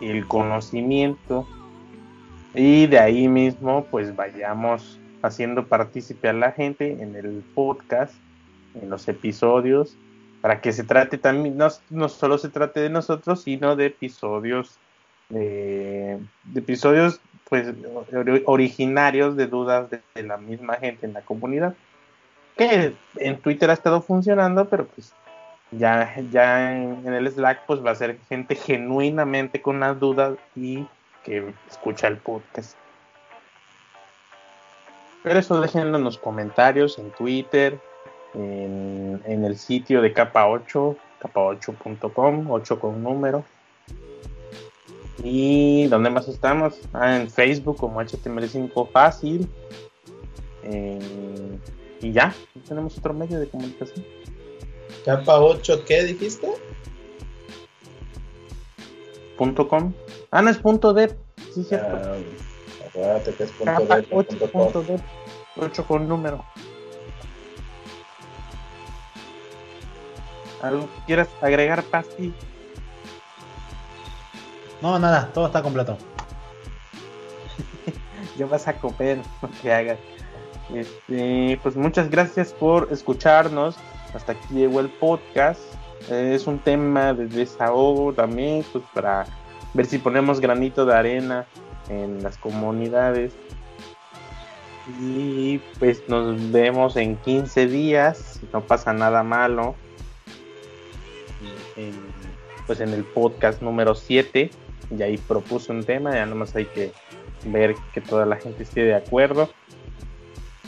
el conocimiento y de ahí mismo pues vayamos haciendo partícipe a la gente en el podcast, en los episodios, para que se trate también, no, no solo se trate de nosotros, sino de episodios, de, episodios pues originarios de dudas de, la misma gente en la comunidad. Que en Twitter ha estado funcionando, pero pues ya, ya en, el Slack pues va a ser gente genuinamente con las dudas y que escucha el podcast. Pero eso déjenlo en los comentarios, en Twitter, en, el sitio de capa 8, capa8.com, 8 con número. ¿Y dónde más estamos? Ah, en Facebook como HTML5 Fácil. y ya, tenemos otro medio de comunicación. ¿Capa 8 qué dijiste? Punto .com. Ah, no es punto .dev. Sí, cierto. Ah, acuérdate que es punto .dev. 8, punto .dev. 8 con número. ¿Algo que quieras agregar, Pasti? No, nada, todo está completo. Yo vas a comer lo que hagas. Este, pues muchas gracias por escucharnos. Hasta aquí llegó el podcast. es un tema de desahogo también, pues para ver si ponemos granito de arena en las comunidades. Y pues nos vemos en 15 días, no pasa nada malo. pues en el podcast número 7, y ahí propuse un tema, ya nomás hay que ver que toda la gente esté de acuerdo.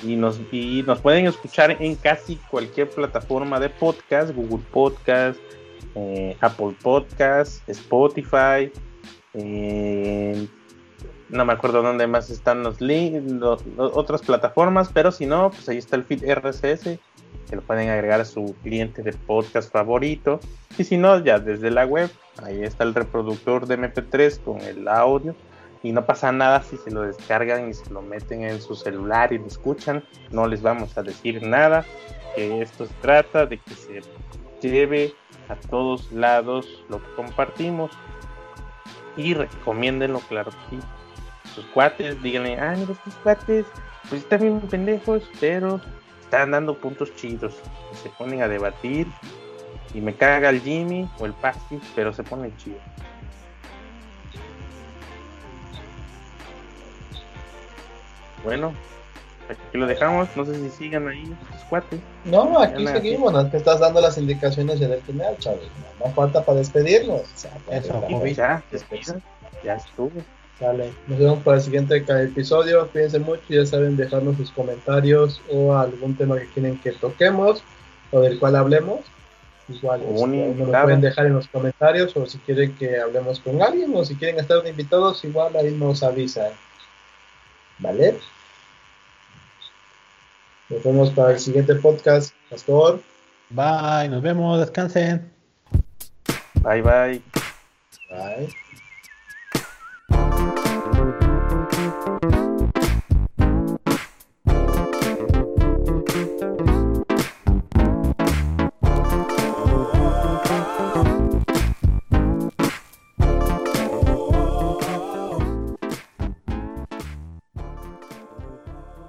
Y nos, y nos pueden escuchar en casi cualquier plataforma de podcast, Google Podcast, eh, Apple Podcast, Spotify, eh, no me acuerdo dónde más están los links, otras plataformas, pero si no, pues ahí está el feed RSS, que lo pueden agregar a su cliente de podcast favorito. Y si no, ya desde la web, ahí está el reproductor de MP3 con el audio y no pasa nada si se lo descargan y se lo meten en su celular y lo escuchan, no les vamos a decir nada, que esto se trata de que se lleve a todos lados lo que compartimos y recomiéndenlo, claro sí. Sus cuates, díganle, ah, mira, estos cuates, pues están bien pendejos, pero están dando puntos chidos. Se ponen a debatir y me caga el Jimmy o el Pasti, pero se ponen chidos. Bueno, aquí lo dejamos. No sé si sigan ahí los cuates. No, aquí seguimos. No que estás dando las indicaciones en el final, Chávez. No, falta para despedirnos. ya, ya estuvo. Vale, nos vemos para el siguiente episodio. Cuídense mucho, ya saben, dejarnos sus comentarios o algún tema que quieren que toquemos o del cual hablemos. Igual, este, nos lo pueden dejar en los comentarios o si quieren que hablemos con alguien o si quieren estar invitados, igual ahí nos avisan. ¿Vale? Nos vemos para el siguiente podcast. Pastor. Bye, nos vemos, descansen. Bye, bye. Bye.